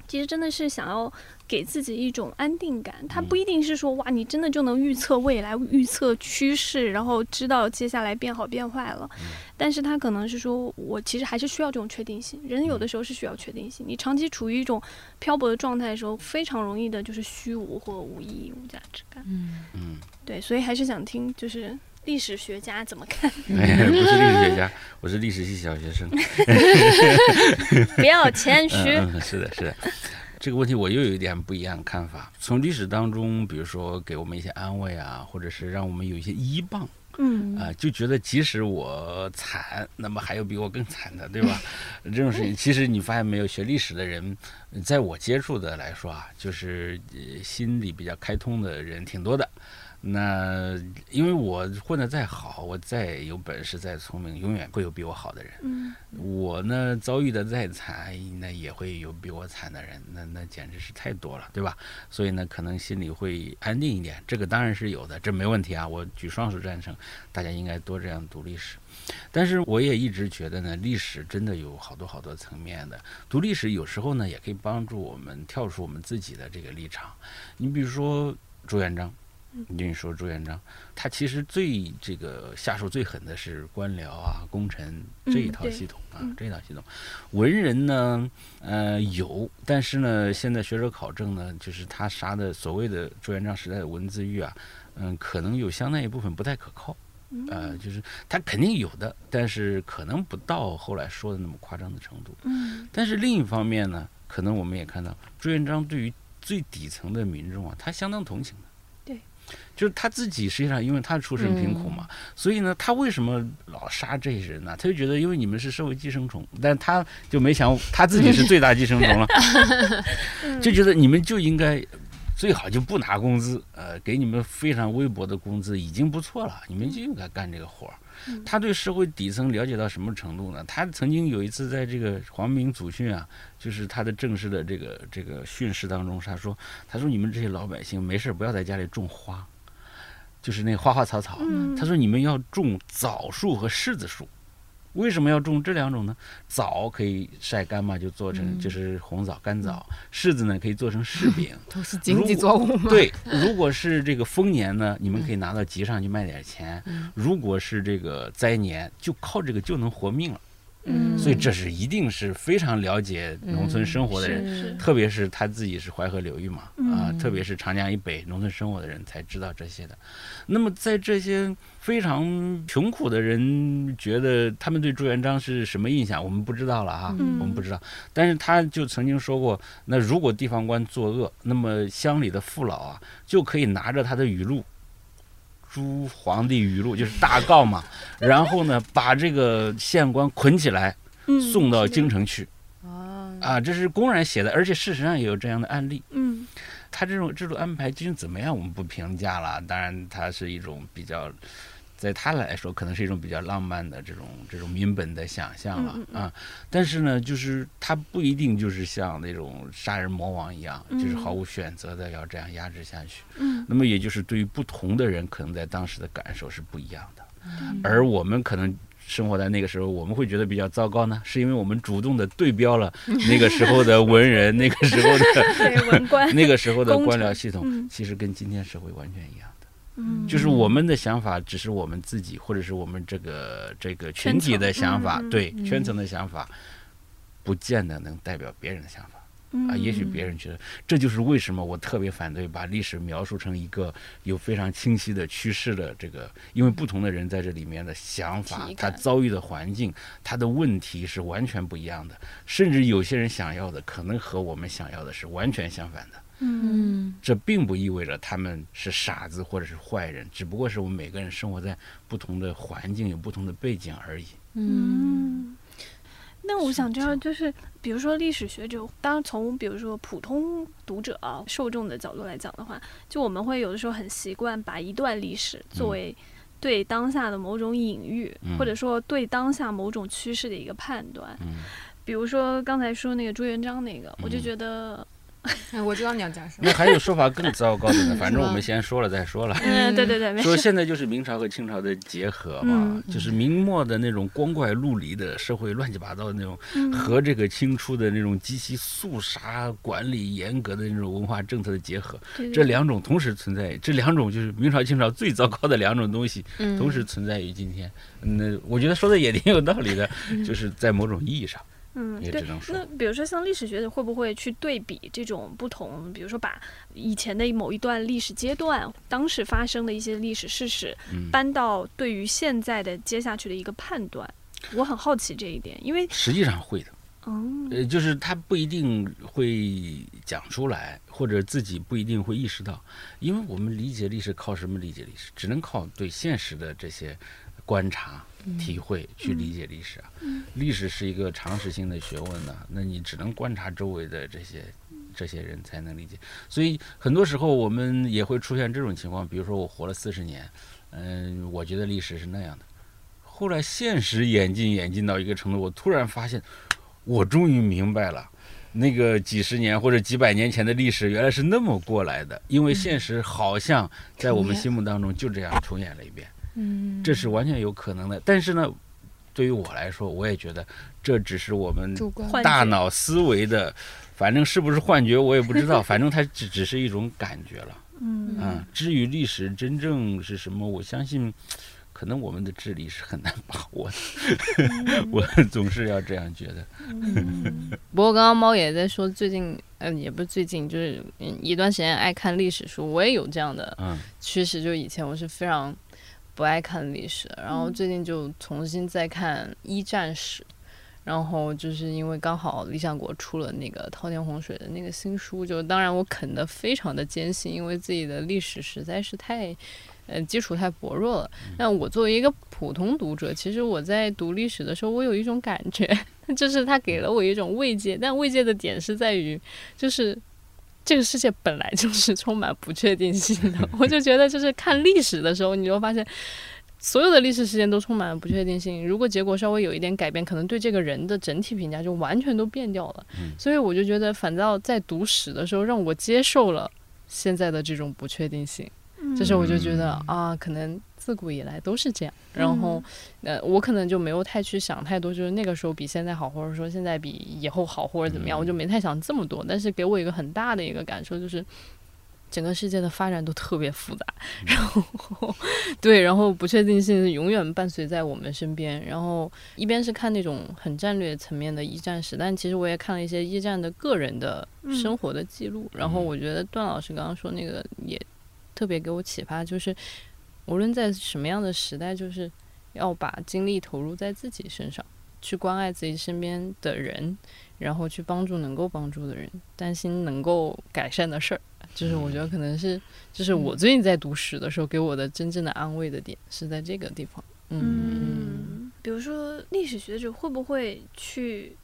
C: 其实真的是想要给自己一种安定感，它不一定是说哇，你真的就能预测未来、预测趋势，然后知道接下来变好变坏了。但是它可能是说我其实还是需要这种确定性。人有的时候是需要确定性，你长期处于一种漂泊的状态的时候，非常容易的就是虚无或无意义、无价值感。嗯嗯，对，所以还是想听就是历史学家怎么看。
A: 不是历史学家，我是历史系小学生。
C: 不要谦虚。
A: 是的，是的。这个问题我又有一点不一样的看法。从历史当中，比如说给我们一些安慰啊，或者是让我们有一些依傍，嗯啊，就觉得即使我惨，那么还有比我更惨的，对吧？这种事情，其实你发现没有，学历史的人，在我接触的来说啊，就是心里比较开通的人挺多的。那因为我混得再好，我再有本事、再聪明，永远会有比我好的人。嗯，我呢遭遇的再惨，那也会有比我惨的人。那那简直是太多了，对吧？所以呢，可能心里会安定一点。这个当然是有的，这没问题啊。我举双手赞成，大家应该多这样读历史。但是我也一直觉得呢，历史真的有好多好多层面的。读历史有时候呢，也可以帮助我们跳出我们自己的这个立场。你比如说朱元璋。你跟你说朱元璋，他其实最这个下手最狠的是官僚啊、功臣这一套系统啊，这一套系统。文人呢，呃有，但是呢，现在学者考证呢，就是他杀的所谓的朱元璋时代的文字狱啊，嗯，可能有相当一部分不太可靠，呃，就是他肯定有的，但是可能不到后来说的那么夸张的程度。嗯，但是另一方面呢，可能我们也看到朱元璋对于最底层的民众啊，他相当同情的。就是他自己，实际上因为他出身贫苦嘛，所以呢，他为什么老杀这些人呢？他就觉得，因为你们是社会寄生虫，但他就没想他自己是最大寄生虫了，就觉得你们就应该最好就不拿工资，呃，给你们非常微薄的工资已经不错了，你们就应该干这个活儿。他对社会底层了解到什么程度呢？他曾经有一次在这个皇明祖训啊，就是他的正式的这个这个训示当中，他说：“他说你们这些老百姓没事不要在家里种花，就是那花花草草。他说你们要种枣树和柿子树。”为什么要种这两种呢？枣可以晒干嘛，就做成就是红枣、干枣；柿子呢，可以做成柿饼。
B: 都是经济作物吗？
A: 对，如果是这个丰年呢，你们可以拿到集上去卖点钱；如果是这个灾年，就靠这个就能活命了。嗯，所以这是一定是非常了解农村生活的人，特别是他自己是淮河流域嘛，啊，特别是长江以北农村生活的人才知道这些的。那么在这些非常穷苦的人觉得他们对朱元璋是什么印象，我们不知道了啊，我们不知道。但是他就曾经说过，那如果地方官作恶，那么乡里的父老啊就可以拿着他的语录。朱皇帝语录就是大告嘛，然后呢，把这个县官捆起来，送到京城去。啊，这是公然写的，而且事实上也有这样的案例。嗯，他这种制度安排究竟怎么样，我们不评价了。当然，它是一种比较。在他来说，可能是一种比较浪漫的这种这种民本的想象了啊。但是呢，就是他不一定就是像那种杀人魔王一样，就是毫无选择的要这样压制下去。嗯。那么，也就是对于不同的人，可能在当时的感受是不一样的。而我们可能生活在那个时候，我们会觉得比较糟糕呢？是因为我们主动的对标了那个时候的 文人，那个时候的
C: 文官，
A: 那个时候的官僚系统，其实跟今天社会完全一样的。嗯，就是我们的想法只是我们自己，或者是我们这个这个群体的想法，对圈层的想法，不见得能代表别人的想法。啊，也许别人觉得这就是为什么我特别反对把历史描述成一个有非常清晰的趋势的这个，因为不同的人在这里面的想法，他遭遇的环境，他的问题是完全不一样的，甚至有些人想要的可能和我们想要的是完全相反的。嗯，这并不意味着他们是傻子或者是坏人，只不过是我们每个人生活在不同的环境，有不同的背景而已。
C: 嗯。那我想知道，就是比如说历史学者，当然从比如说普通读者啊受众的角度来讲的话，就我们会有的时候很习惯把一段历史作为对当下的某种隐喻，或者说对当下某种趋势的一个判断。比如说刚才说那个朱元璋那个，我就觉得。
D: 我知道你要讲什么。
A: 那还有说法更糟糕的呢，反正我们先说了再说了。
C: 嗯，对对对，
A: 说现在就是明朝和清朝的结合嘛，就是明末的那种光怪陆离的社会乱七八糟的那种，和这个清初的那种极其肃杀管理严格的那种文化政策的结合，这两种同时存在，这两种就是明朝清朝最糟糕的两种东西，同时存在于今天。那我觉得说的也挺有道理的，就是在某种意义上。
C: 嗯，对。那比如说，像历史学者会不会去对比这种不同？比如说，把以前的某一段历史阶段，当时发生的一些历史事实，搬到对于现在的接下去的一个判断。我很好奇这一点，因为
A: 实际上会的。嗯，呃，就是他不一定会讲出来，或者自己不一定会意识到，因为我们理解历史靠什么理解历史？只能靠对现实的这些观察。体会去理解历史啊，历史是一个常识性的学问呢，那你只能观察周围的这些这些人才能理解。所以很多时候我们也会出现这种情况，比如说我活了四十年，嗯，我觉得历史是那样的，后来现实演进演进到一个程度，我突然发现，我终于明白了，那个几十年或者几百年前的历史原来是那么过来的，因为现实好像在我们心目当中就这样重演了一遍。嗯，这是完全有可能的。但是呢，对于我来说，我也觉得这只是我们大脑思维的，反正是不是幻觉我也不知道。反正它只只是一种感觉了。嗯至于历史真正是什么，我相信可能我们的智力是很难把握的。我总是要这样觉得。
B: 不过刚刚猫也在说，最近嗯，也不是最近，就是一段时间爱看历史书，我也有这样的趋势。就以前我是非常。不爱看历史，然后最近就重新再看一战史，然后就是因为刚好理想国出了那个滔天洪水的那个新书，就当然我啃得非常的艰辛，因为自己的历史实在是太，呃，基础太薄弱了。那我作为一个普通读者，其实我在读历史的时候，我有一种感觉，就是他给了我一种慰藉，但慰藉的点是在于，就是。这个世界本来就是充满不确定性的，我就觉得就是看历史的时候，你就发现所有的历史事件都充满了不确定性。如果结果稍微有一点改变，可能对这个人的整体评价就完全都变掉了。所以我就觉得，反倒在读史的时候，让我接受了现在的这种不确定性。这时候我就觉得啊，可能。自古以来都是这样，然后，呃，我可能就没有太去想太多，就是那个时候比现在好，或者说现在比以后好，或者怎么样，我就没太想这么多。但是给我一个很大的一个感受就是，整个世界的发展都特别复杂，然后，对，然后不确定性永远伴随在我们身边。然后一边是看那种很战略层面的一战史，但其实我也看了一些一战的个人的生活的记录。然后我觉得段老师刚刚说那个也特别给我启发，就是。无论在什么样的时代，就是要把精力投入在自己身上，去关爱自己身边的人，然后去帮助能够帮助的人，担心能够改善的事儿。就是我觉得可能是，就是我最近在读史的时候给我的真正的安慰的点是在这个地方。
C: 嗯，比如说历史学者会不会去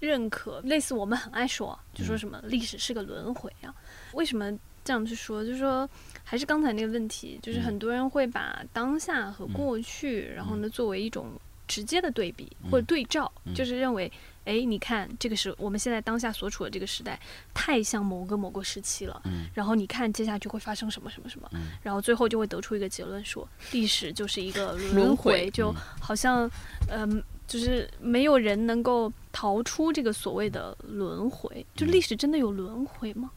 C: 认可类似我们很爱说，就说什么历史是个轮回啊？为什么这样去说？就是说。还是刚才那个问题，就是很多人会把当下和过去，然后呢作为一种直接的对比或者对照，就是认为，哎，你看这个是我们现在当下所处的这个时代，太像某个某个时期了。嗯。然后你看接下去会发生什么什么什么，然后最后就会得出一个结论，说历史就是一个轮回，就好像，嗯，就是没有人能够逃出这个所谓的轮回。就历史真的有轮回吗？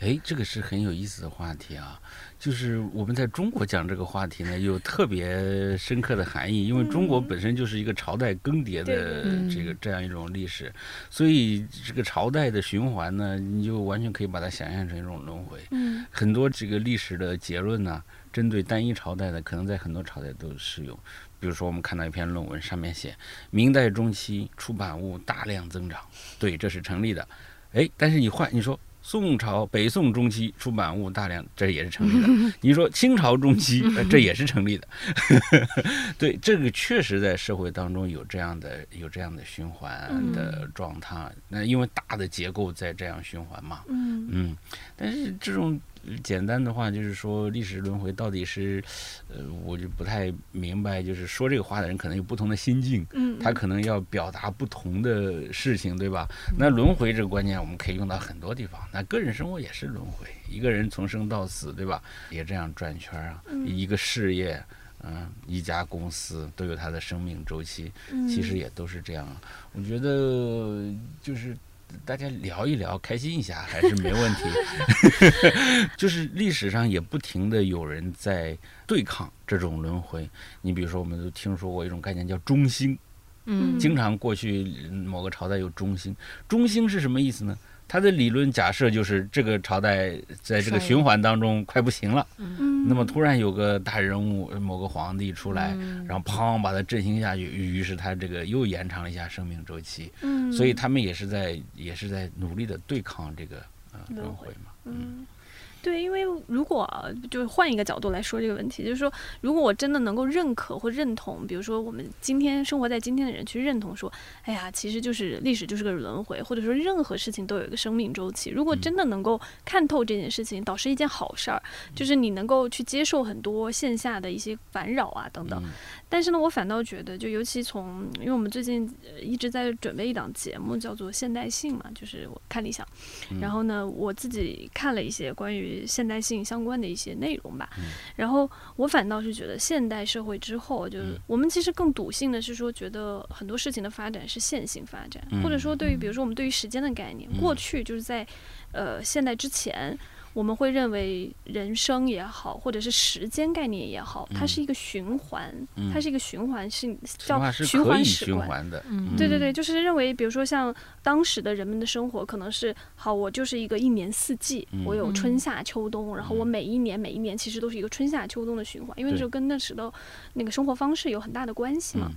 A: 哎，这个是很有意思的话题啊。就是我们在中国讲这个话题呢，有特别深刻的含义，因为中国本身就是一个朝代更迭的这个这样一种历史，所以这个朝代的循环呢，你就完全可以把它想象成一种轮回。嗯，很多这个历史的结论呢，针对单一朝代的，可能在很多朝代都适用。比如说，我们看到一篇论文，上面写明代中期出版物大量增长，对，这是成立的。哎，但是你换你说。宋朝、北宋中期出版物大量，这也是成立的。你说清朝中期，这也是成立的。对，这个确实在社会当中有这样的、有这样的循环的状态。那因为大的结构在这样循环嘛。嗯嗯，但是这种。简单的话就是说，历史轮回到底是，呃，我就不太明白。就是说这个话的人可能有不同的心境，嗯，他可能要表达不同的事情，对吧？那轮回这个观念，我们可以用到很多地方。那个人生活也是轮回，一个人从生到死，对吧？也这样转圈啊。一个事业，嗯，一家公司都有它的生命周期，其实也都是这样。我觉得就是。大家聊一聊，开心一下 还是没问题。就是历史上也不停的有人在对抗这种轮回。你比如说，我们都听说过一种概念叫中兴，嗯，经常过去某个朝代有中兴。中兴是什么意思呢？他的理论假设就是这个朝代在这个循环当中快不行了，那么突然有个大人物某个皇帝出来，然后砰把他振兴下去，于是他这个又延长了一下生命周期。所以他们也是在也是在努力的对抗这个呃轮回嘛。嗯。
C: 对，因为如果就是换一个角度来说这个问题，就是说，如果我真的能够认可或认同，比如说我们今天生活在今天的人去认同说，哎呀，其实就是历史就是个轮回，或者说任何事情都有一个生命周期。如果真的能够看透这件事情，倒是一件好事儿，就是你能够去接受很多线下的一些烦扰啊等等。但是呢，我反倒觉得，就尤其从，因为我们最近一直在准备一档节目，叫做《现代性》嘛，就是我看理想，然后呢，我自己看了一些关于现代性相关的一些内容吧，然后我反倒是觉得，现代社会之后，就是我们其实更笃信的是说，觉得很多事情的发展是线性发展，或者说对于比如说我们对于时间的概念，过去就是在呃现代之前。我们会认为人生也好，或者是时间概念也好，它是一个循环，它是一个循环性叫循环史观
A: 的。
C: 对对对，就是认为，比如说像当时的人们的生活，可能是好，我就是一个一年四季，我有春夏秋冬，然后我每一年每一年其实都是一个春夏秋冬的循环，因为就跟那时的那个生活方式有很大的关系嘛。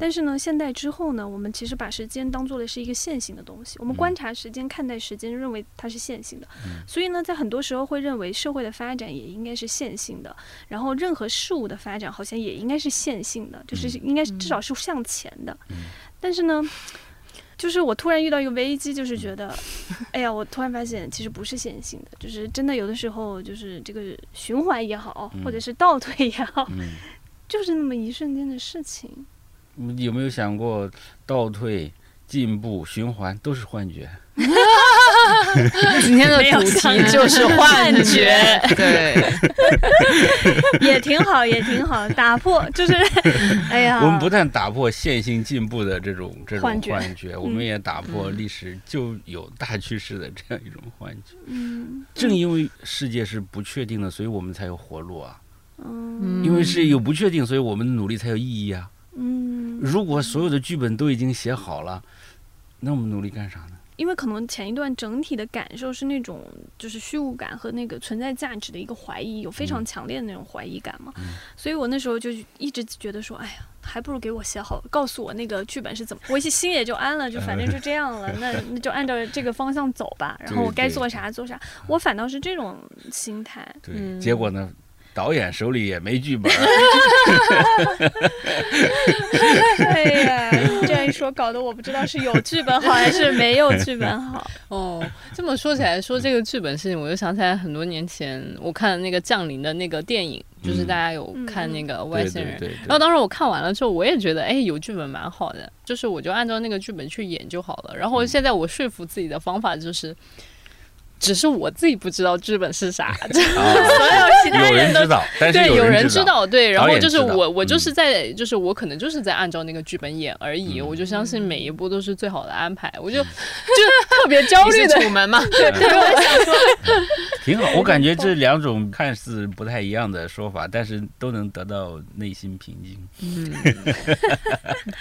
C: 但是呢，现代之后呢，我们其实把时间当做的是一个线性的东西，我们观察时间、看待时间，认为它是线性的。所以呢，在很多时候会认为社会的发展也应该是线性的，然后任何事物的发展好像也应该是线性的，就是应该至少是向前的。但是呢，就是我突然遇到一个危机，就是觉得，哎呀，我突然发现其实不是线性的，就是真的有的时候就是这个循环也好，或者是倒退也好，就是那么一瞬间的事情。
A: 有没有想过倒退、进步、循环都是幻觉？
B: 今天的主题就是幻觉，对，
C: 也挺好，也挺好。打破就是，哎呀，
A: 我们不但打破线性进步的这种这种幻觉，我们也打破历史就有大趋势的这样一种幻觉。嗯，正因为世界是不确定的，所以我们才有活路啊。嗯，因为是有不确定，所以我们努力才有意义啊。嗯，如果所有的剧本都已经写好了，那我们努力干啥呢？
C: 因为可能前一段整体的感受是那种就是虚无感和那个存在价值的一个怀疑，有非常强烈的那种怀疑感嘛。所以我那时候就一直觉得说，哎呀，还不如给我写好，告诉我那个剧本是怎么，我心也就安了，就 反正就这样了，那那就按照这个方向走吧。然后我该做啥做啥，我反倒是这种心态。
A: 对，结果呢？导演手里也没剧本。
C: 哎呀，这样一说，搞得我不知道是有剧本好还是没有剧本好。
B: 哦，这么说起来，说这个剧本事情，我就想起来很多年前我看的那个《降临》的那个电影，就是大家有看那个外星人。然后当时我看完了之后，我也觉得，哎，有剧本蛮好的，就是我就按照那个剧本去演就好了。然后现在我说服自己的方法就是。只是我自己不知道剧本是啥，所有其他人都
A: 知道，
B: 对，
A: 有
B: 人知
A: 道，
B: 对，然后就是我，我就是在，就是我可能就是在按照那个剧本演而已，我就相信每一步都是最好的安排，我就 就特别焦虑的。
D: 楚门嘛，
B: 对，我想说，
A: 挺好，我感觉这两种看似不太一样的说法，但是都能得到内心平静。嗯，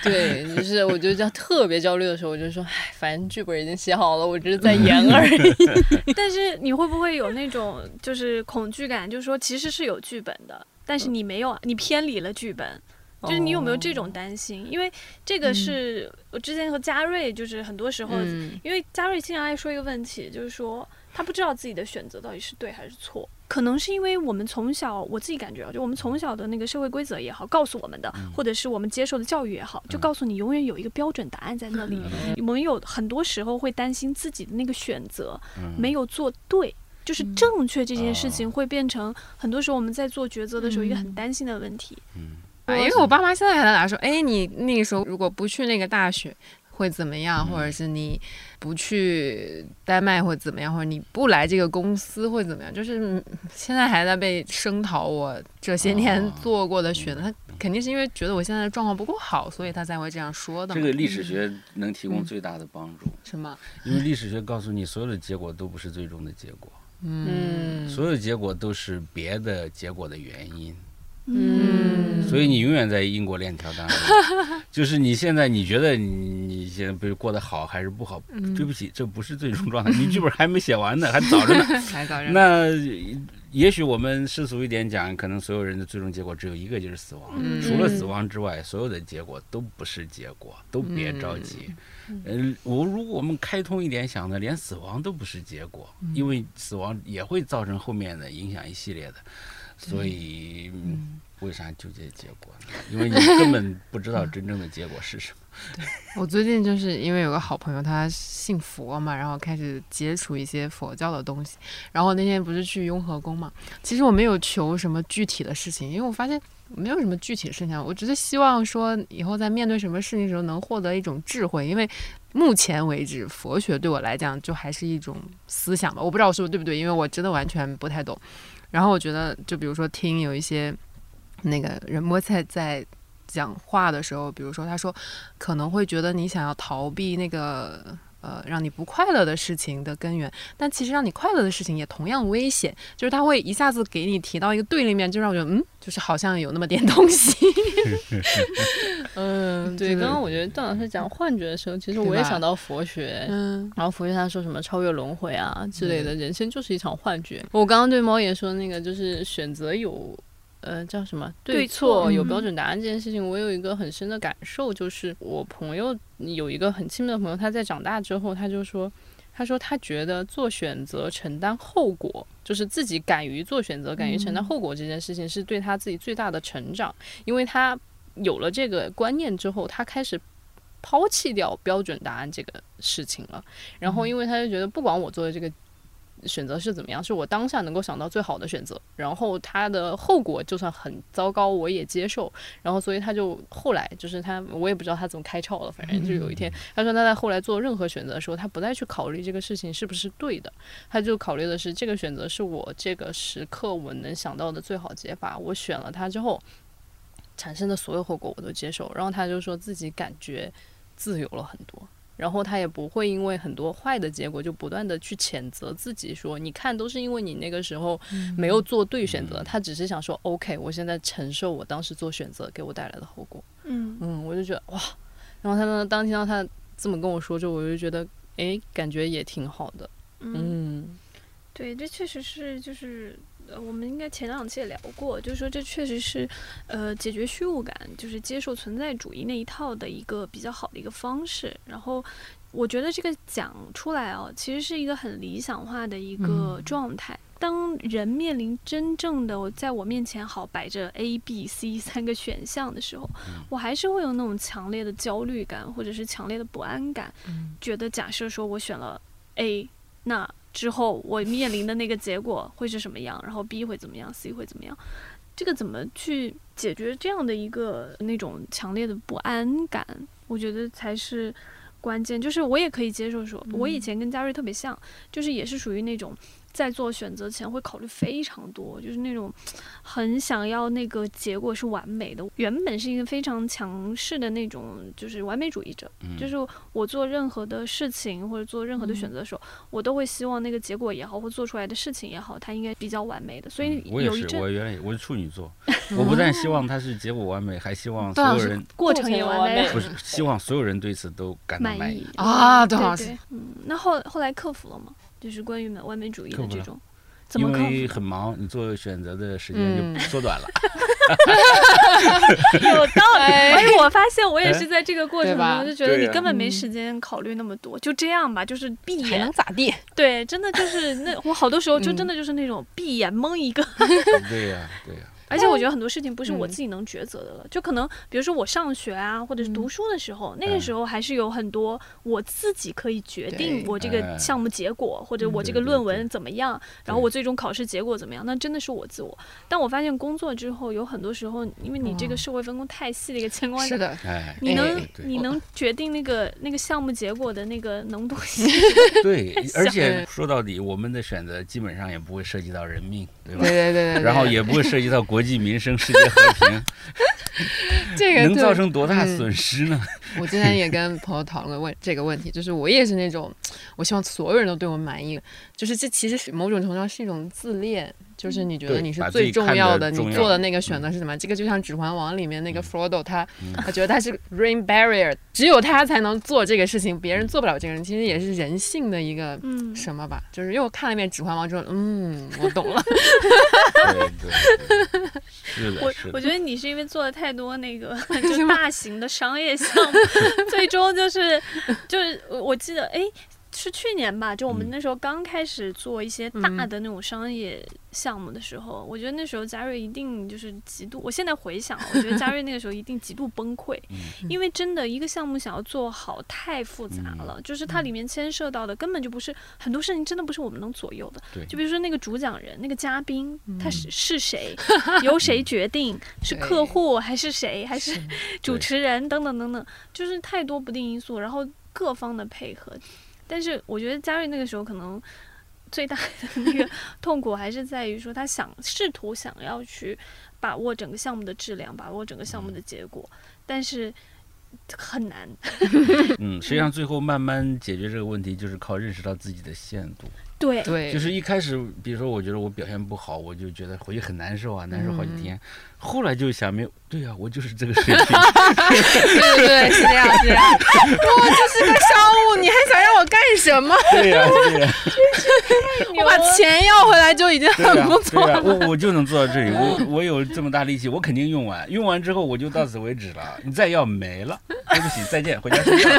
B: 对，就是我觉得特别焦虑的时候，我就说，哎，反正剧本已经写好了，我只是在演而已。
C: 但是你会不会有那种就是恐惧感？就是说其实是有剧本的，但是你没有，你偏离了剧本，就是你有没有这种担心？因为这个是我之前和嘉瑞，就是很多时候，因为嘉瑞经常爱说一个问题，就是说他不知道自己的选择到底是对还是错。可能是因为我们从小，我自己感觉啊，就我们从小的那个社会规则也好，告诉我们的，或者是我们接受的教育也好，就告诉你永远有一个标准答案在那里。我们有很多时候会担心自己的那个选择没有做对，就是正确这件事情会变成很多时候我们在做抉择的时候一个很担心的问题。
D: 嗯，因为我爸妈现在还在拿说，哎，你那个时候如果不去那个大学。会怎么样，或者是你不去丹麦会怎么样，或者你不来这个公司会怎么样？就是现在还在被声讨我这些年做过的选择，他肯定是因为觉得我现在的状况不够好，所以他才会这样说的。
A: 这个历史学能提供最大的帮助，
D: 什么？
A: 因为历史学告诉你，所有的结果都不是最终的结果，嗯，所有结果都是别的结果的原因。嗯，所以你永远在因果链条当中，就是你现在你觉得你你现在比如过得好还是不好？对不起，这不是最终状态，你剧本还没写完呢，还早着呢。
D: 还早着。
A: 那也许我们世俗一点讲，可能所有人的最终结果只有一个，就是死亡。除了死亡之外，所有的结果都不是结果，都别着急。嗯，我如果我们开通一点想的，连死亡都不是结果，因为死亡也会造成后面的影响一系列的。所以，为啥纠结结果呢？因为你根本不知道真正的结果是什么。
D: 对 我最近就是因为有个好朋友，他信佛嘛，然后开始接触一些佛教的东西。然后那天不是去雍和宫嘛？其实我没有求什么具体的事情，因为我发现没有什么具体的事情。我只是希望说，以后在面对什么事情的时候，能获得一种智慧。因为目前为止，佛学对我来讲就还是一种思想吧。我不知道我说的对不对，因为我真的完全不太懂。然后我觉得，就比如说听有一些那个人摸在在讲话的时候，比如说他说可能会觉得你想要逃避那个呃让你不快乐的事情的根源，但其实让你快乐的事情也同样危险。就是它会一下子给你提到一个对立面，就让我觉得嗯，就是好像有那么点东西。
B: 嗯，对。刚刚我觉得段老师讲幻觉的时候，其实我也想到佛学。嗯。然后佛学他说什么超越轮回啊之类的，人生就是一场幻觉。我刚刚对猫爷说那个就是选择有，呃，叫什么对错有标准答案这件事情，我有一个很深的感受，就是我朋友有一个很亲密的朋友，他在长大之后，他就说，他说他觉得做选择承担后果，就是自己敢于做选择，敢于承担后果这件事情，是对他自己最大的成长，因为他。有了这个观念之后，他开始抛弃掉标准答案这个事情了。然后，因为他就觉得，不管我做的这个选择是怎么样，是我当下能够想到最好的选择。然后，他的后果就算很糟糕，我也接受。然后，所以他就后来就是他，我也不知道他怎么开窍了。反正就有一天，他说他在后来做任何选择的时候，他不再去考虑这个事情是不是对的，他就考虑的是这个选择是我这个时刻我能想到的最好解法。我选了它之后。产生的所有后果我都接受，然后他就说自己感觉自由了很多，然后他也不会因为很多坏的结果就不断的去谴责自己，说你看都是因为你那个时候没有做对选择，他只是想说 OK，我现在承受我当时做选择给我带来的后果。嗯嗯，我就觉得哇，然后他呢，当听到他这么跟我说之后，我就觉得哎，感觉也挺好的。嗯，
C: 对，这确实是就是。呃，我们应该前两期也聊过，就是说这确实是，呃，解决虚无感，就是接受存在主义那一套的一个比较好的一个方式。然后，我觉得这个讲出来哦，其实是一个很理想化的一个状态。当人面临真正的在我面前好摆着 A、B、C 三个选项的时候，我还是会有那种强烈的焦虑感，或者是强烈的不安感，觉得假设说我选了 A，那之后我面临的那个结果会是什么样，然后 B 会怎么样，C 会怎么样？这个怎么去解决这样的一个那种强烈的不安感？我觉得才是关键。就是我也可以接受说，我以前跟嘉瑞特别像，就是也是属于那种。在做选择前会考虑非常多，就是那种很想要那个结果是完美的。原本是一个非常强势的那种，就是完美主义者。就是我做任何的事情或者做任何的选择的时候，我都会希望那个结果也好，或做出来的事情也好，它应该比较完美的。所以
A: 我也是，我原来我是处女座，我不但希望它是结果完美，还希望所有人
C: 过程也完美。
A: 不是希望所有人对此都感到满意
D: 啊，
C: 对对。嗯，那后后来克服了吗？就是关于完美主义的这种，
A: 因为很忙，你做选择的时间就缩短了。
C: 有道理。而且我发现我也是在这个过程中就觉得你根本没时间考虑那么多，就这样吧，就是闭眼
D: 能咋地？
C: 对，真的就是那我好多时候就真的就是那种闭眼蒙一个。
A: 对呀，对呀。
C: 而且我觉得很多事情不是我自己能抉择的了，就可能比如说我上学啊，或者是读书的时候，那个时候还是有很多我自己可以决定我这个项目结果，或者我这个论文怎么样，然后我最终考试结果怎么样，那真的是我自我。但我发现工作之后，有很多时候，因为你这个社会分工太细的一个情况下，
D: 是的，
C: 你能你能决定那个那个项目结果的那个能动性。
A: 对，而且说到底，我们的选择基本上也不会涉及到人命，对吧？
D: 对对对，
A: 然后也不会涉及到国。国际民生、世界和平，
D: 这个
A: 能造成多大损失呢？
D: 我今天也跟朋友讨论问这个问题，就是我也是那种，我希望所有人都对我满意，就是这其实是某种程度上是一种自恋。就是你觉得你是最重要的，你做的那个选择是什么？这个就像《指环王》里面那个 Frodo，他他觉得他是 Rain Barrier，只有他才能做这个事情，别人做不了这个人。其实也是人性的一个什么吧？就是因为我看了一遍《指环王》之后，嗯，我懂了。
A: 是的，
C: 我我觉得你是因为做了太多那个 就大型的商业项目，最终就是就是我记得哎。是去年吧，就我们那时候刚开始做一些大的那种商业项目的时候，我觉得那时候嘉瑞一定就是极度。我现在回想，我觉得嘉瑞那个时候一定极度崩溃，因为真的一个项目想要做好太复杂了，就是它里面牵涉到的根本就不是很多事情，真的不是我们能左右的。就比如说那个主讲人、那个嘉宾，他是是谁，由谁决定，是客户还是谁，还是主持人等等等等，就是太多不定因素，然后各方的配合。但是我觉得嘉瑞那个时候可能 最大的那个 痛苦还是在于说他想试图想要去把握整个项目的质量，把握整个项目的结果，但是很难。
A: 嗯，实际上最后慢慢解决这个问题，就是靠认识到自己的限度。
C: 对
D: 对，
A: 就是一开始，比如说我觉得我表现不好，我就觉得回去很难受啊，难受好几天。后来就想，没有对呀，我就是这个水平。
D: 对对对，是这样是这样。我就是个商务，你还想让我干什么？
A: 对 呀对呀。
D: 我把钱要回来就已经很不错了。
A: 我 我就能做到这里，我我有这么大力气，我肯定用完，用完之后我就到此为止了。你再要没了，对不起，再见，回家睡觉。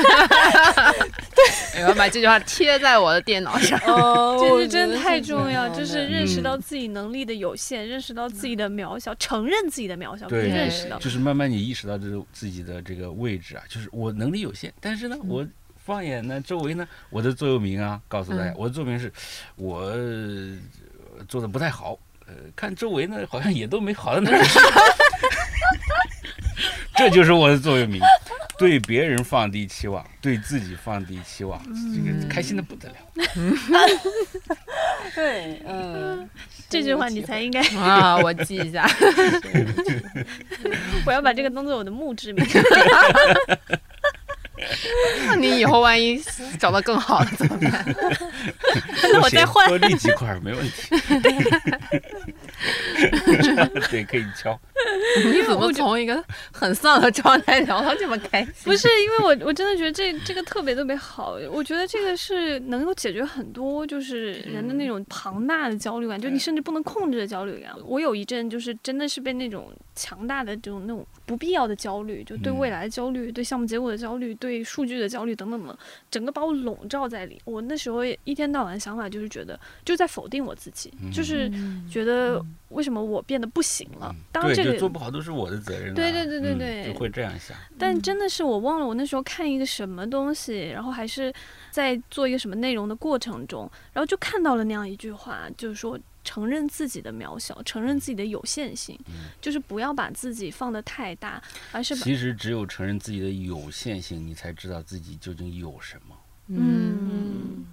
D: 对，我要把这句话贴在我的电脑上。
C: 哦，这是真的太重要，就是认识到自己能力的有限，认识到自己的渺小，承认。自己的渺小，
A: 对，
C: 认识到，
A: 就是慢慢你意识到这自己的这个位置啊，就是我能力有限，但是呢，我放眼呢周围呢，我的座右铭啊，告诉大家，我的座右铭是，我做的不太好，呃，看周围呢好像也都没好到哪去，这就是我的座右铭，对别人放低期望，对自己放低期望，这个开心的不得了。
D: 对，嗯。
C: 这句话你才应该
D: 啊！我记一下，
C: 我要把这个当做我的墓志铭。
D: 那你以后万一找到更好的怎么办？
C: 那我再换。
A: 多立几块没问题。对，可以敲。
D: 你怎么从一个很丧的状态聊到这么开心？
C: 不是，因为我我真的觉得这这个特别特别好。我觉得这个是能够解决很多就是人的那种庞大的焦虑感，就你甚至不能控制的焦虑感。我有一阵就是真的是被那种强大的这种那种。不必要的焦虑，就对未来的焦虑、对项目结果的焦虑、对数据的焦虑等等等，整个把我笼罩在里。我那时候一天到晚想法就是觉得就在否定我自己，就是觉得为什么我变得不行了？当然这个
A: 做不好都是我的责任。
C: 对对对对对，
A: 就会这样想。
C: 但真的是我忘了我那时候看一个什么东西，然后还是在做一个什么内容的过程中，然后就看到了那样一句话，就是说。承认自己的渺小，承认自己的有限性，就是不要把自己放得太大，而是
A: 其实只有承认自己的有限性，你才知道自己究竟有什么。
C: 嗯，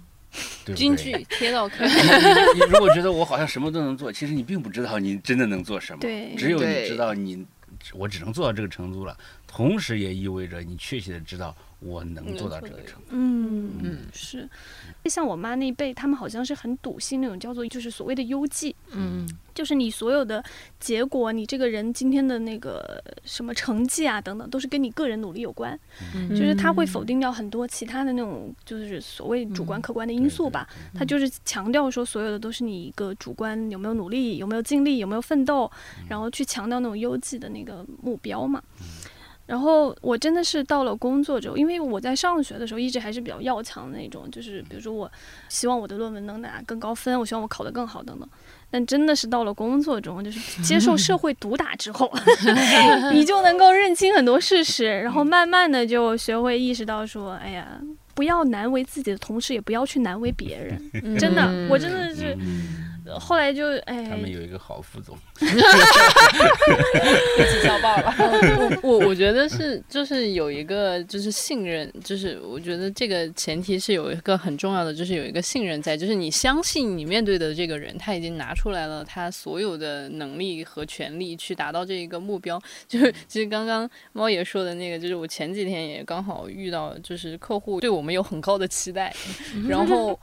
A: 对
B: 京剧贴到课。
A: 你如果觉得我好像什么都能做，其实你并不知道你真的能做什么。
C: 对，
A: 只有你知道你，我只能做到这个程度了，同时也意味着你确切的知道。我能做到这个程度。
C: 嗯嗯，是，像我妈那辈，他们好像是很笃信那种叫做就是所谓的优绩。
D: 嗯，
C: 就是你所有的结果，你这个人今天的那个什么成绩啊等等，都是跟你个人努力有关。
A: 嗯，
C: 就是他会否定掉很多其他的那种就是所谓主观客观的因素吧。他就是强调说，所有的都是你一个主观有没有努力，有没有尽力，有没有奋斗，然后去强调那种优绩的那个目标嘛。然后我真的是到了工作之后，因为我在上学的时候一直还是比较要强的那种，就是比如说我希望我的论文能拿更高分，我希望我考得更好等等。但真的是到了工作中，就是 接受社会毒打之后，你就能够认清很多事实，然后慢慢的就学会意识到说，哎呀，不要难为自己的同时，也不要去难为别人。真的，我真的是。后来就哎，
A: 他们有一个好副总，
B: 一起笑爆了。我我觉得是，就是有一个就是信任，就是我觉得这个前提是有一个很重要的，就是有一个信任在，就是你相信你面对的这个人，他已经拿出来了他所有的能力和权利去达到这一个目标。就是其实刚刚猫爷说的那个，就是我前几天也刚好遇到，就是客户对我们有很高的期待，然后。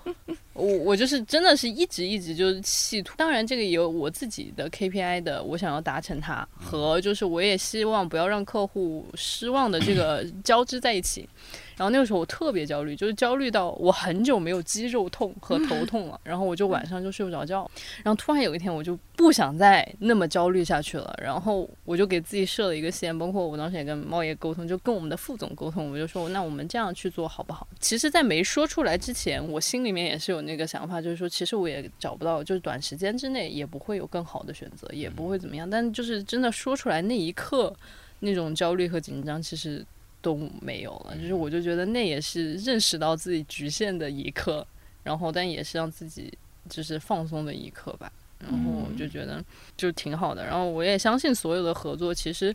B: 我我就是真的是一直一直就是企图，当然这个也有我自己的 KPI 的，我想要达成它和就是我也希望不要让客户失望的这个交织在一起。然后那个时候我特别焦虑，就是焦虑到我很久没有肌肉痛和头痛了，然后我就晚上就睡不着觉。然后突然有一天我就不想再那么焦虑下去了，然后我就给自己设了一个线，包括我当时也跟猫爷沟通，就跟我们的副总沟通，我就说那我们这样去做好不好？其实，在没说出来之前，我心里面也是有那个想法，就是说其实我也找不到，就是短时间之内也不会有更好的选择，也不会怎么样。但就是真的说出来那一刻，那种焦虑和紧张，其实。都没有了，就是我就觉得那也是认识到自己局限的一刻，然后但也是让自己就是放松的一刻吧，然后我就觉得就挺好的，然后我也相信所有的合作，其实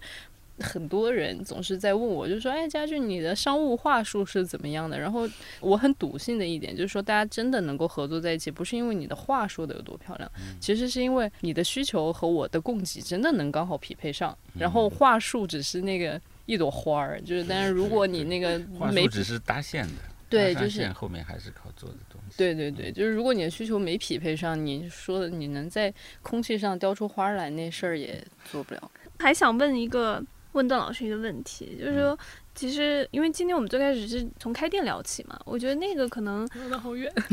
B: 很多人总是在问我，就说哎，家俊你的商务话术是怎么样的？然后我很笃信的一点就是说，大家真的能够合作在一起，不是因为你的话说的有多漂亮，其实是因为你的需求和我的供给真的能刚好匹配上，然后话术只是那个。一朵花儿，就是，但是如果你那个没
A: 只是搭线的，
B: 对，就是
A: 后面还是靠做的东西。
B: 对对对，就是如果你的需求没匹配上，你说的你能在空气上雕出花来，那事儿也做不了。
C: 还想问一个，问段老师一个问题，就是说。其实，因为今天我们最开始是从开店聊起嘛，我觉得那个可能
B: 聊得好远。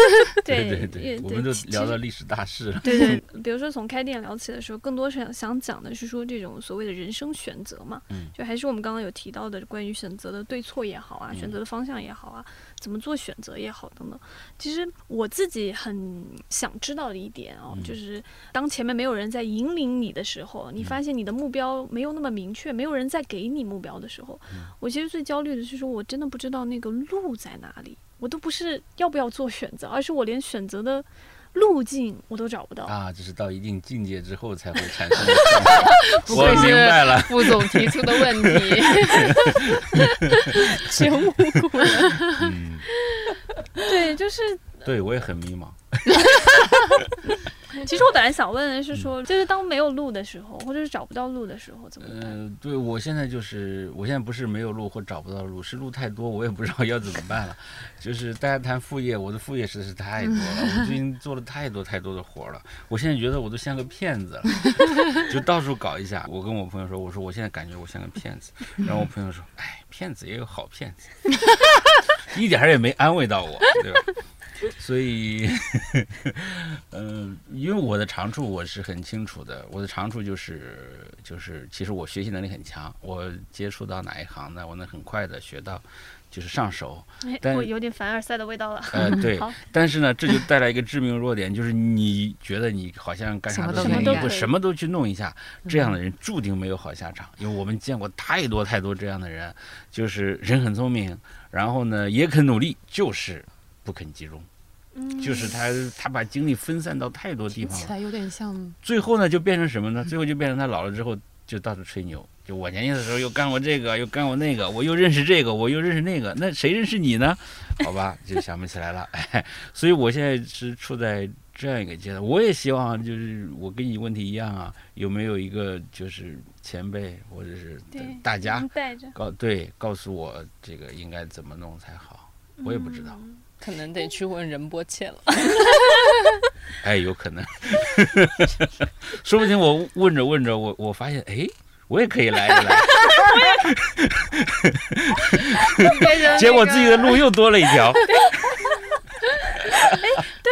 A: 对对对，我们就聊到历史大事了。
C: 对对，比如说从开店聊起的时候，更多是想讲的是说这种所谓的人生选择嘛，就还是我们刚刚有提到的关于选择的对错也好啊，选择的方向也好啊。怎么做选择也好，等等。其实我自己很想知道的一点哦，就是当前面没有人在引领你的时候，你发现你的目标没有那么明确，没有人在给你目标的时候，我其实最焦虑的是说，我真的不知道那个路在哪里。我都不是要不要做选择，而是我连选择的。路径我都找不到
A: 啊！就是到一定境界之后才会产生的。
B: 我
A: 明白了，
B: 副总提出的问题，前无古人。
A: 嗯，
C: 对，就是。
A: 对我也很迷茫。
C: 其实我本来想问的是说，就是当没有路的时候，或者是找不到路的时候，怎么办？
A: 嗯，对我现在就是，我现在不是没有路或找不到路，是路太多，我也不知道要怎么办了。就是大家谈副业，我的副业实在是太多了，我最近 做了太多太多的活了。我现在觉得我都像个骗子了，就到处搞一下。我跟我朋友说，我说我现在感觉我像个骗子。然后我朋友说，哎，骗子也有好骗子，一点也没安慰到我，对吧？所以，嗯，因为我的长处我是很清楚的，我的长处就是就是，其实我学习能力很强，我接触到哪一行呢，我能很快的学到。就是上手，但
C: 我有点凡尔赛的味道了。
A: 呃，对，但是呢，这就带来一个致命弱点，就是你觉得你好像干啥都
C: 行，
A: 不什么都去弄一下，这样的人注定没有好下场。因为我们见过太多太多这样的人，就是人很聪明，然后呢也肯努力，就是不肯集中，就是他他把精力分散到太多地方了。
D: 起来有点像，
A: 最后呢就变成什么呢？最后就变成他老了之后就到处吹牛。就我年轻的时候又干过这个，又干过那个，我又认识这个，我又认识那个，那谁认识你呢？好吧，就想不起来了。哎，所以我现在是处在这样一个阶段。我也希望，就是我跟你问题一样啊，有没有一个就是前辈或者是大家告对告诉我这个应该怎么弄才好？我也不知道，
B: 可能得去问任波切了。
A: 哎，有可能，说不定我问着问着，我我发现哎。我也可以来一来，结果自己的路又多了一条。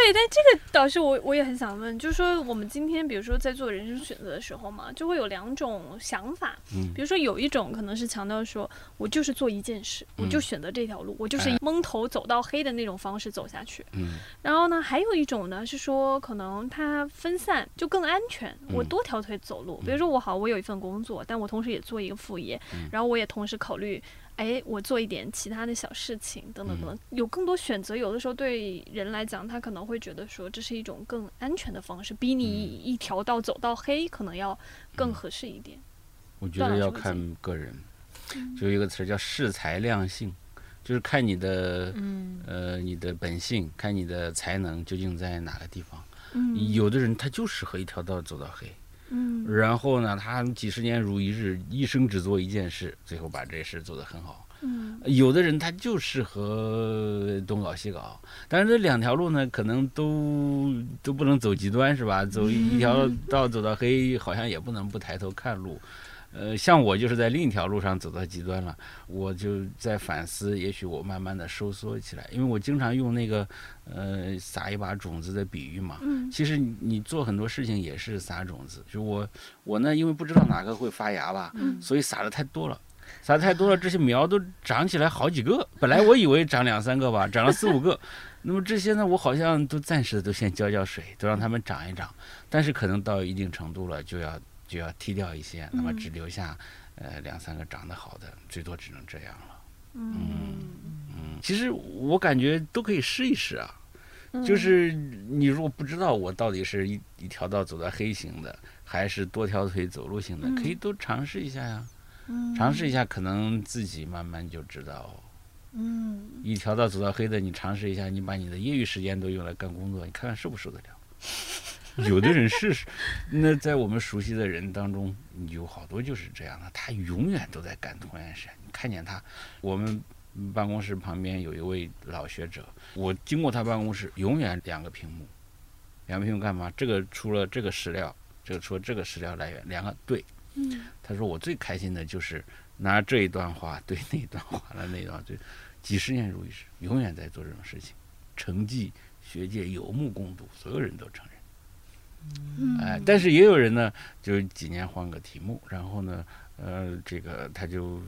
C: 对，但这个导师我我也很想问，就是说我们今天比如说在做人生选择的时候嘛，就会有两种想法，嗯，比如说有一种可能是强调说我就是做一件事，我就选择这条路，我就是蒙头走到黑的那种方式走下去，嗯，然后呢，还有一种呢是说可能它分散就更安全，我多条腿走路，比如说我好，我有一份工作，但我同时也做一个副业，然后我也同时考虑。哎，我做一点其他的小事情，等等等等，有更多选择。有的时候对人来讲，他可能会觉得说这是一种更安全的方式，比你一条道走到黑可能要更合适一点。
A: 我觉得要看个人，就一个词叫适才量性，就是看你的，呃，你的本性，看你的才能究竟在哪个地方。有的人他就适合一条道走到黑。嗯，然后呢，他几十年如一日，一生只做一件事，最后把这事做得很好。嗯，有的人他就适合东搞西搞，但是这两条路呢，可能都都不能走极端，是吧？走一条道走到黑，好像也不能不抬头看路。呃，像我就是在另一条路上走到极端了，我就在反思，也许我慢慢的收缩起来，因为我经常用那个呃撒一把种子的比喻嘛。嗯。其实你做很多事情也是撒种子，就我我呢，因为不知道哪个会发芽吧，所以撒的太多了，撒的太多了，这些苗都长起来好几个。本来我以为长两三个吧，长了四五个，那么这些呢，我好像都暂时的都先浇浇水，都让它们长一长，但是可能到一定程度了就要。就要踢掉一些，那么只留下呃两三个长得好的，最多只能这样了。嗯嗯，其实我感觉都可以试一试啊。就是你如果不知道我到底是一一条道走到黑型的，还是多条腿走路型的，可以都尝试一下呀。尝试一下，可能自己慢慢就知道。嗯，一条道走到黑的，你尝试一下，你把你的业余时间都用来干工作，你看看受不受得了。有的人是，那在我们熟悉的人当中，有好多就是这样的，他永远都在干同样事。你看见他，我们办公室旁边有一位老学者，我经过他办公室，永远两个屏幕，两个屏幕干嘛？这个出了这个史料，这个除了这个史料来源，两个对。嗯。他说我最开心的就是拿这一段话对那一段话的那段对，几十年如一日，永远在做这种事情，成绩学界有目共睹，所有人都承认。哎，但是也有人呢，就几年换个题目，然后呢，呃，这个他就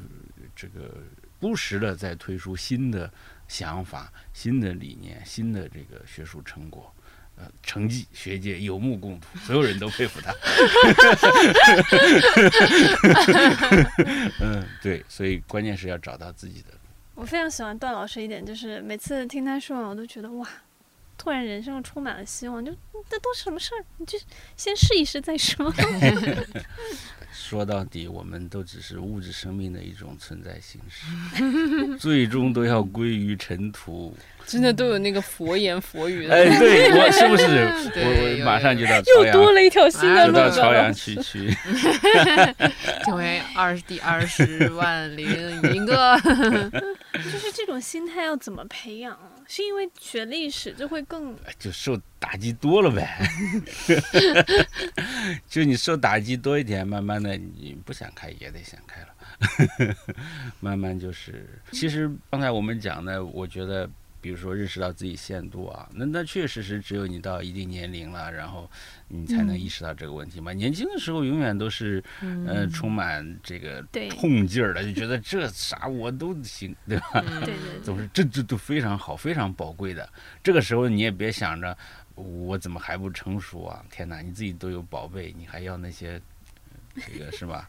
A: 这个不时的在推出新的想法、新的理念、新的这个学术成果，呃，成绩学界有目共睹，所有人都佩服他。嗯，对，所以关键是要找到自己的。
C: 我非常喜欢段老师一点，就是每次听他说完，我都觉得哇。突然，人生充满了希望，就这都是什么事儿？你就先试一试再说。
A: 说到底，我们都只是物质生命的一种存在形式，最终都要归于尘土。
B: 真的都有那个佛言佛语的。
A: 哎，对 我是不是？我我马上就到
C: 又多了一条新的路
A: 到朝阳区去，
D: 成为二第二十万零一个。
C: 就是这种心态要怎么培养？是因为学历史就会更
A: 就受打击多了呗。就你受打击多一点，慢慢的你不想开也得想开了。慢慢就是，其实刚才我们讲的，我觉得比如说认识到自己限度啊，那那确实是只有你到一定年龄了，然后你才能意识到这个问题嘛。年轻的时候永远都是，呃，充满这个冲劲儿的，就觉得这啥我都行，对吧？
C: 对对，
A: 总是这这都非常好，非常宝贵的。这个时候你也别想着我怎么还不成熟啊？天哪，你自己都有宝贝，你还要那些这个是吧？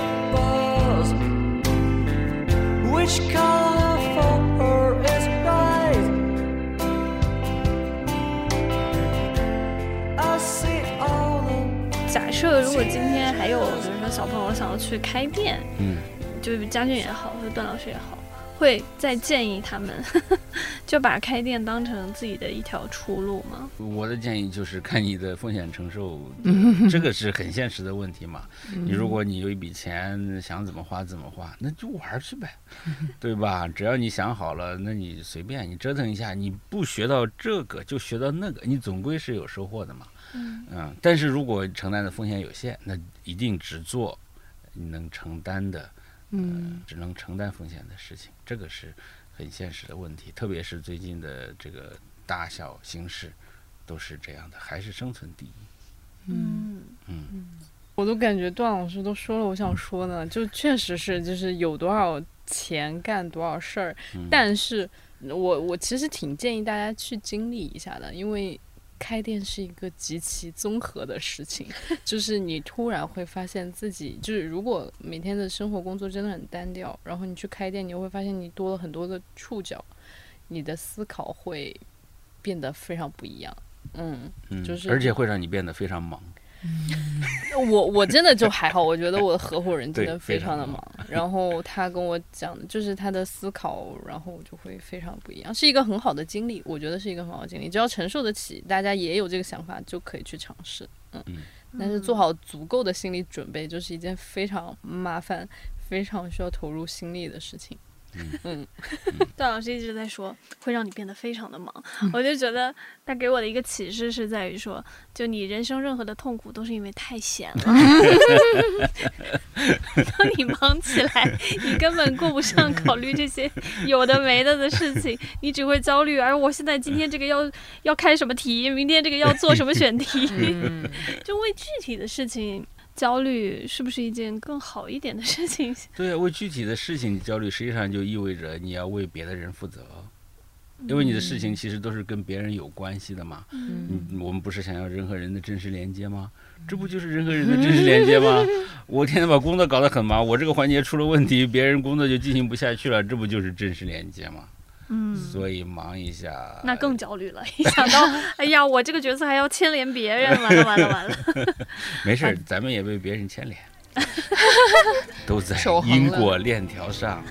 C: 假设如果今天还有，比如说小朋友想要去开店，嗯，就是嘉俊也好，或者段老师也好。会再建议他们 就把开店当成自己的一条出路吗？
A: 我的建议就是看你的风险承受，这个是很现实的问题嘛。你如果你有一笔钱，想怎么花怎么花，那就玩去呗，对吧？只要你想好了，那你随便你折腾一下，你不学到这个就学到那个，你总归是有收获的嘛。嗯，但是如果承担的风险有限，那一定只做你能承担的。嗯，只能承担风险的事情，这个是很现实的问题。特别是最近的这个大小形势都是这样的，还是生存第一。
B: 嗯嗯，我都感觉段老师都说了我想说的，就确实是，就是有多少钱干多少事儿。但是我我其实挺建议大家去经历一下的，因为。开店是一个极其综合的事情，就是你突然会发现自己，就是如果每天的生活工作真的很单调，然后你去开店，你会发现你多了很多的触角，你的思考会变得非常不一样。嗯，就是
A: 而且会让你变得非常忙。
B: 我我真的就还好，我觉得我的合伙人真的非常的忙，然后他跟我讲的，就是他的思考，然后就会非常不一样，是一个很好的经历，我觉得是一个很好的经历，只要承受得起，大家也有这个想法就可以去尝试，嗯，但是做好足够的心理准备，就是一件非常麻烦、非常需要投入心力的事情。
C: 嗯，段老师一直在说会让你变得非常的忙，我就觉得他给我的一个启示是在于说，就你人生任何的痛苦都是因为太闲了。当你忙起来，你根本顾不上考虑这些有的没的的事情，你只会焦虑。而我现在今天这个要要开什么题，明天这个要做什么选题，就为具体的事情。焦虑是不是一件更好一点的事情？
A: 对，为具体的事情焦虑，实际上就意味着你要为别的人负责，因为你的事情其实都是跟别人有关系的嘛。嗯，我们不是想要人和人的真实连接吗？这不就是人和人的真实连接吗？我天天把工作搞得很忙，我这个环节出了问题，别人工作就进行不下去了，这不就是真实连接吗？嗯。所以忙一下。
C: 那更焦虑了一想到 哎呀我这个角色还要牵连别人完了 完了完了。
A: 没事咱们也被别人牵连。都在因果链条上。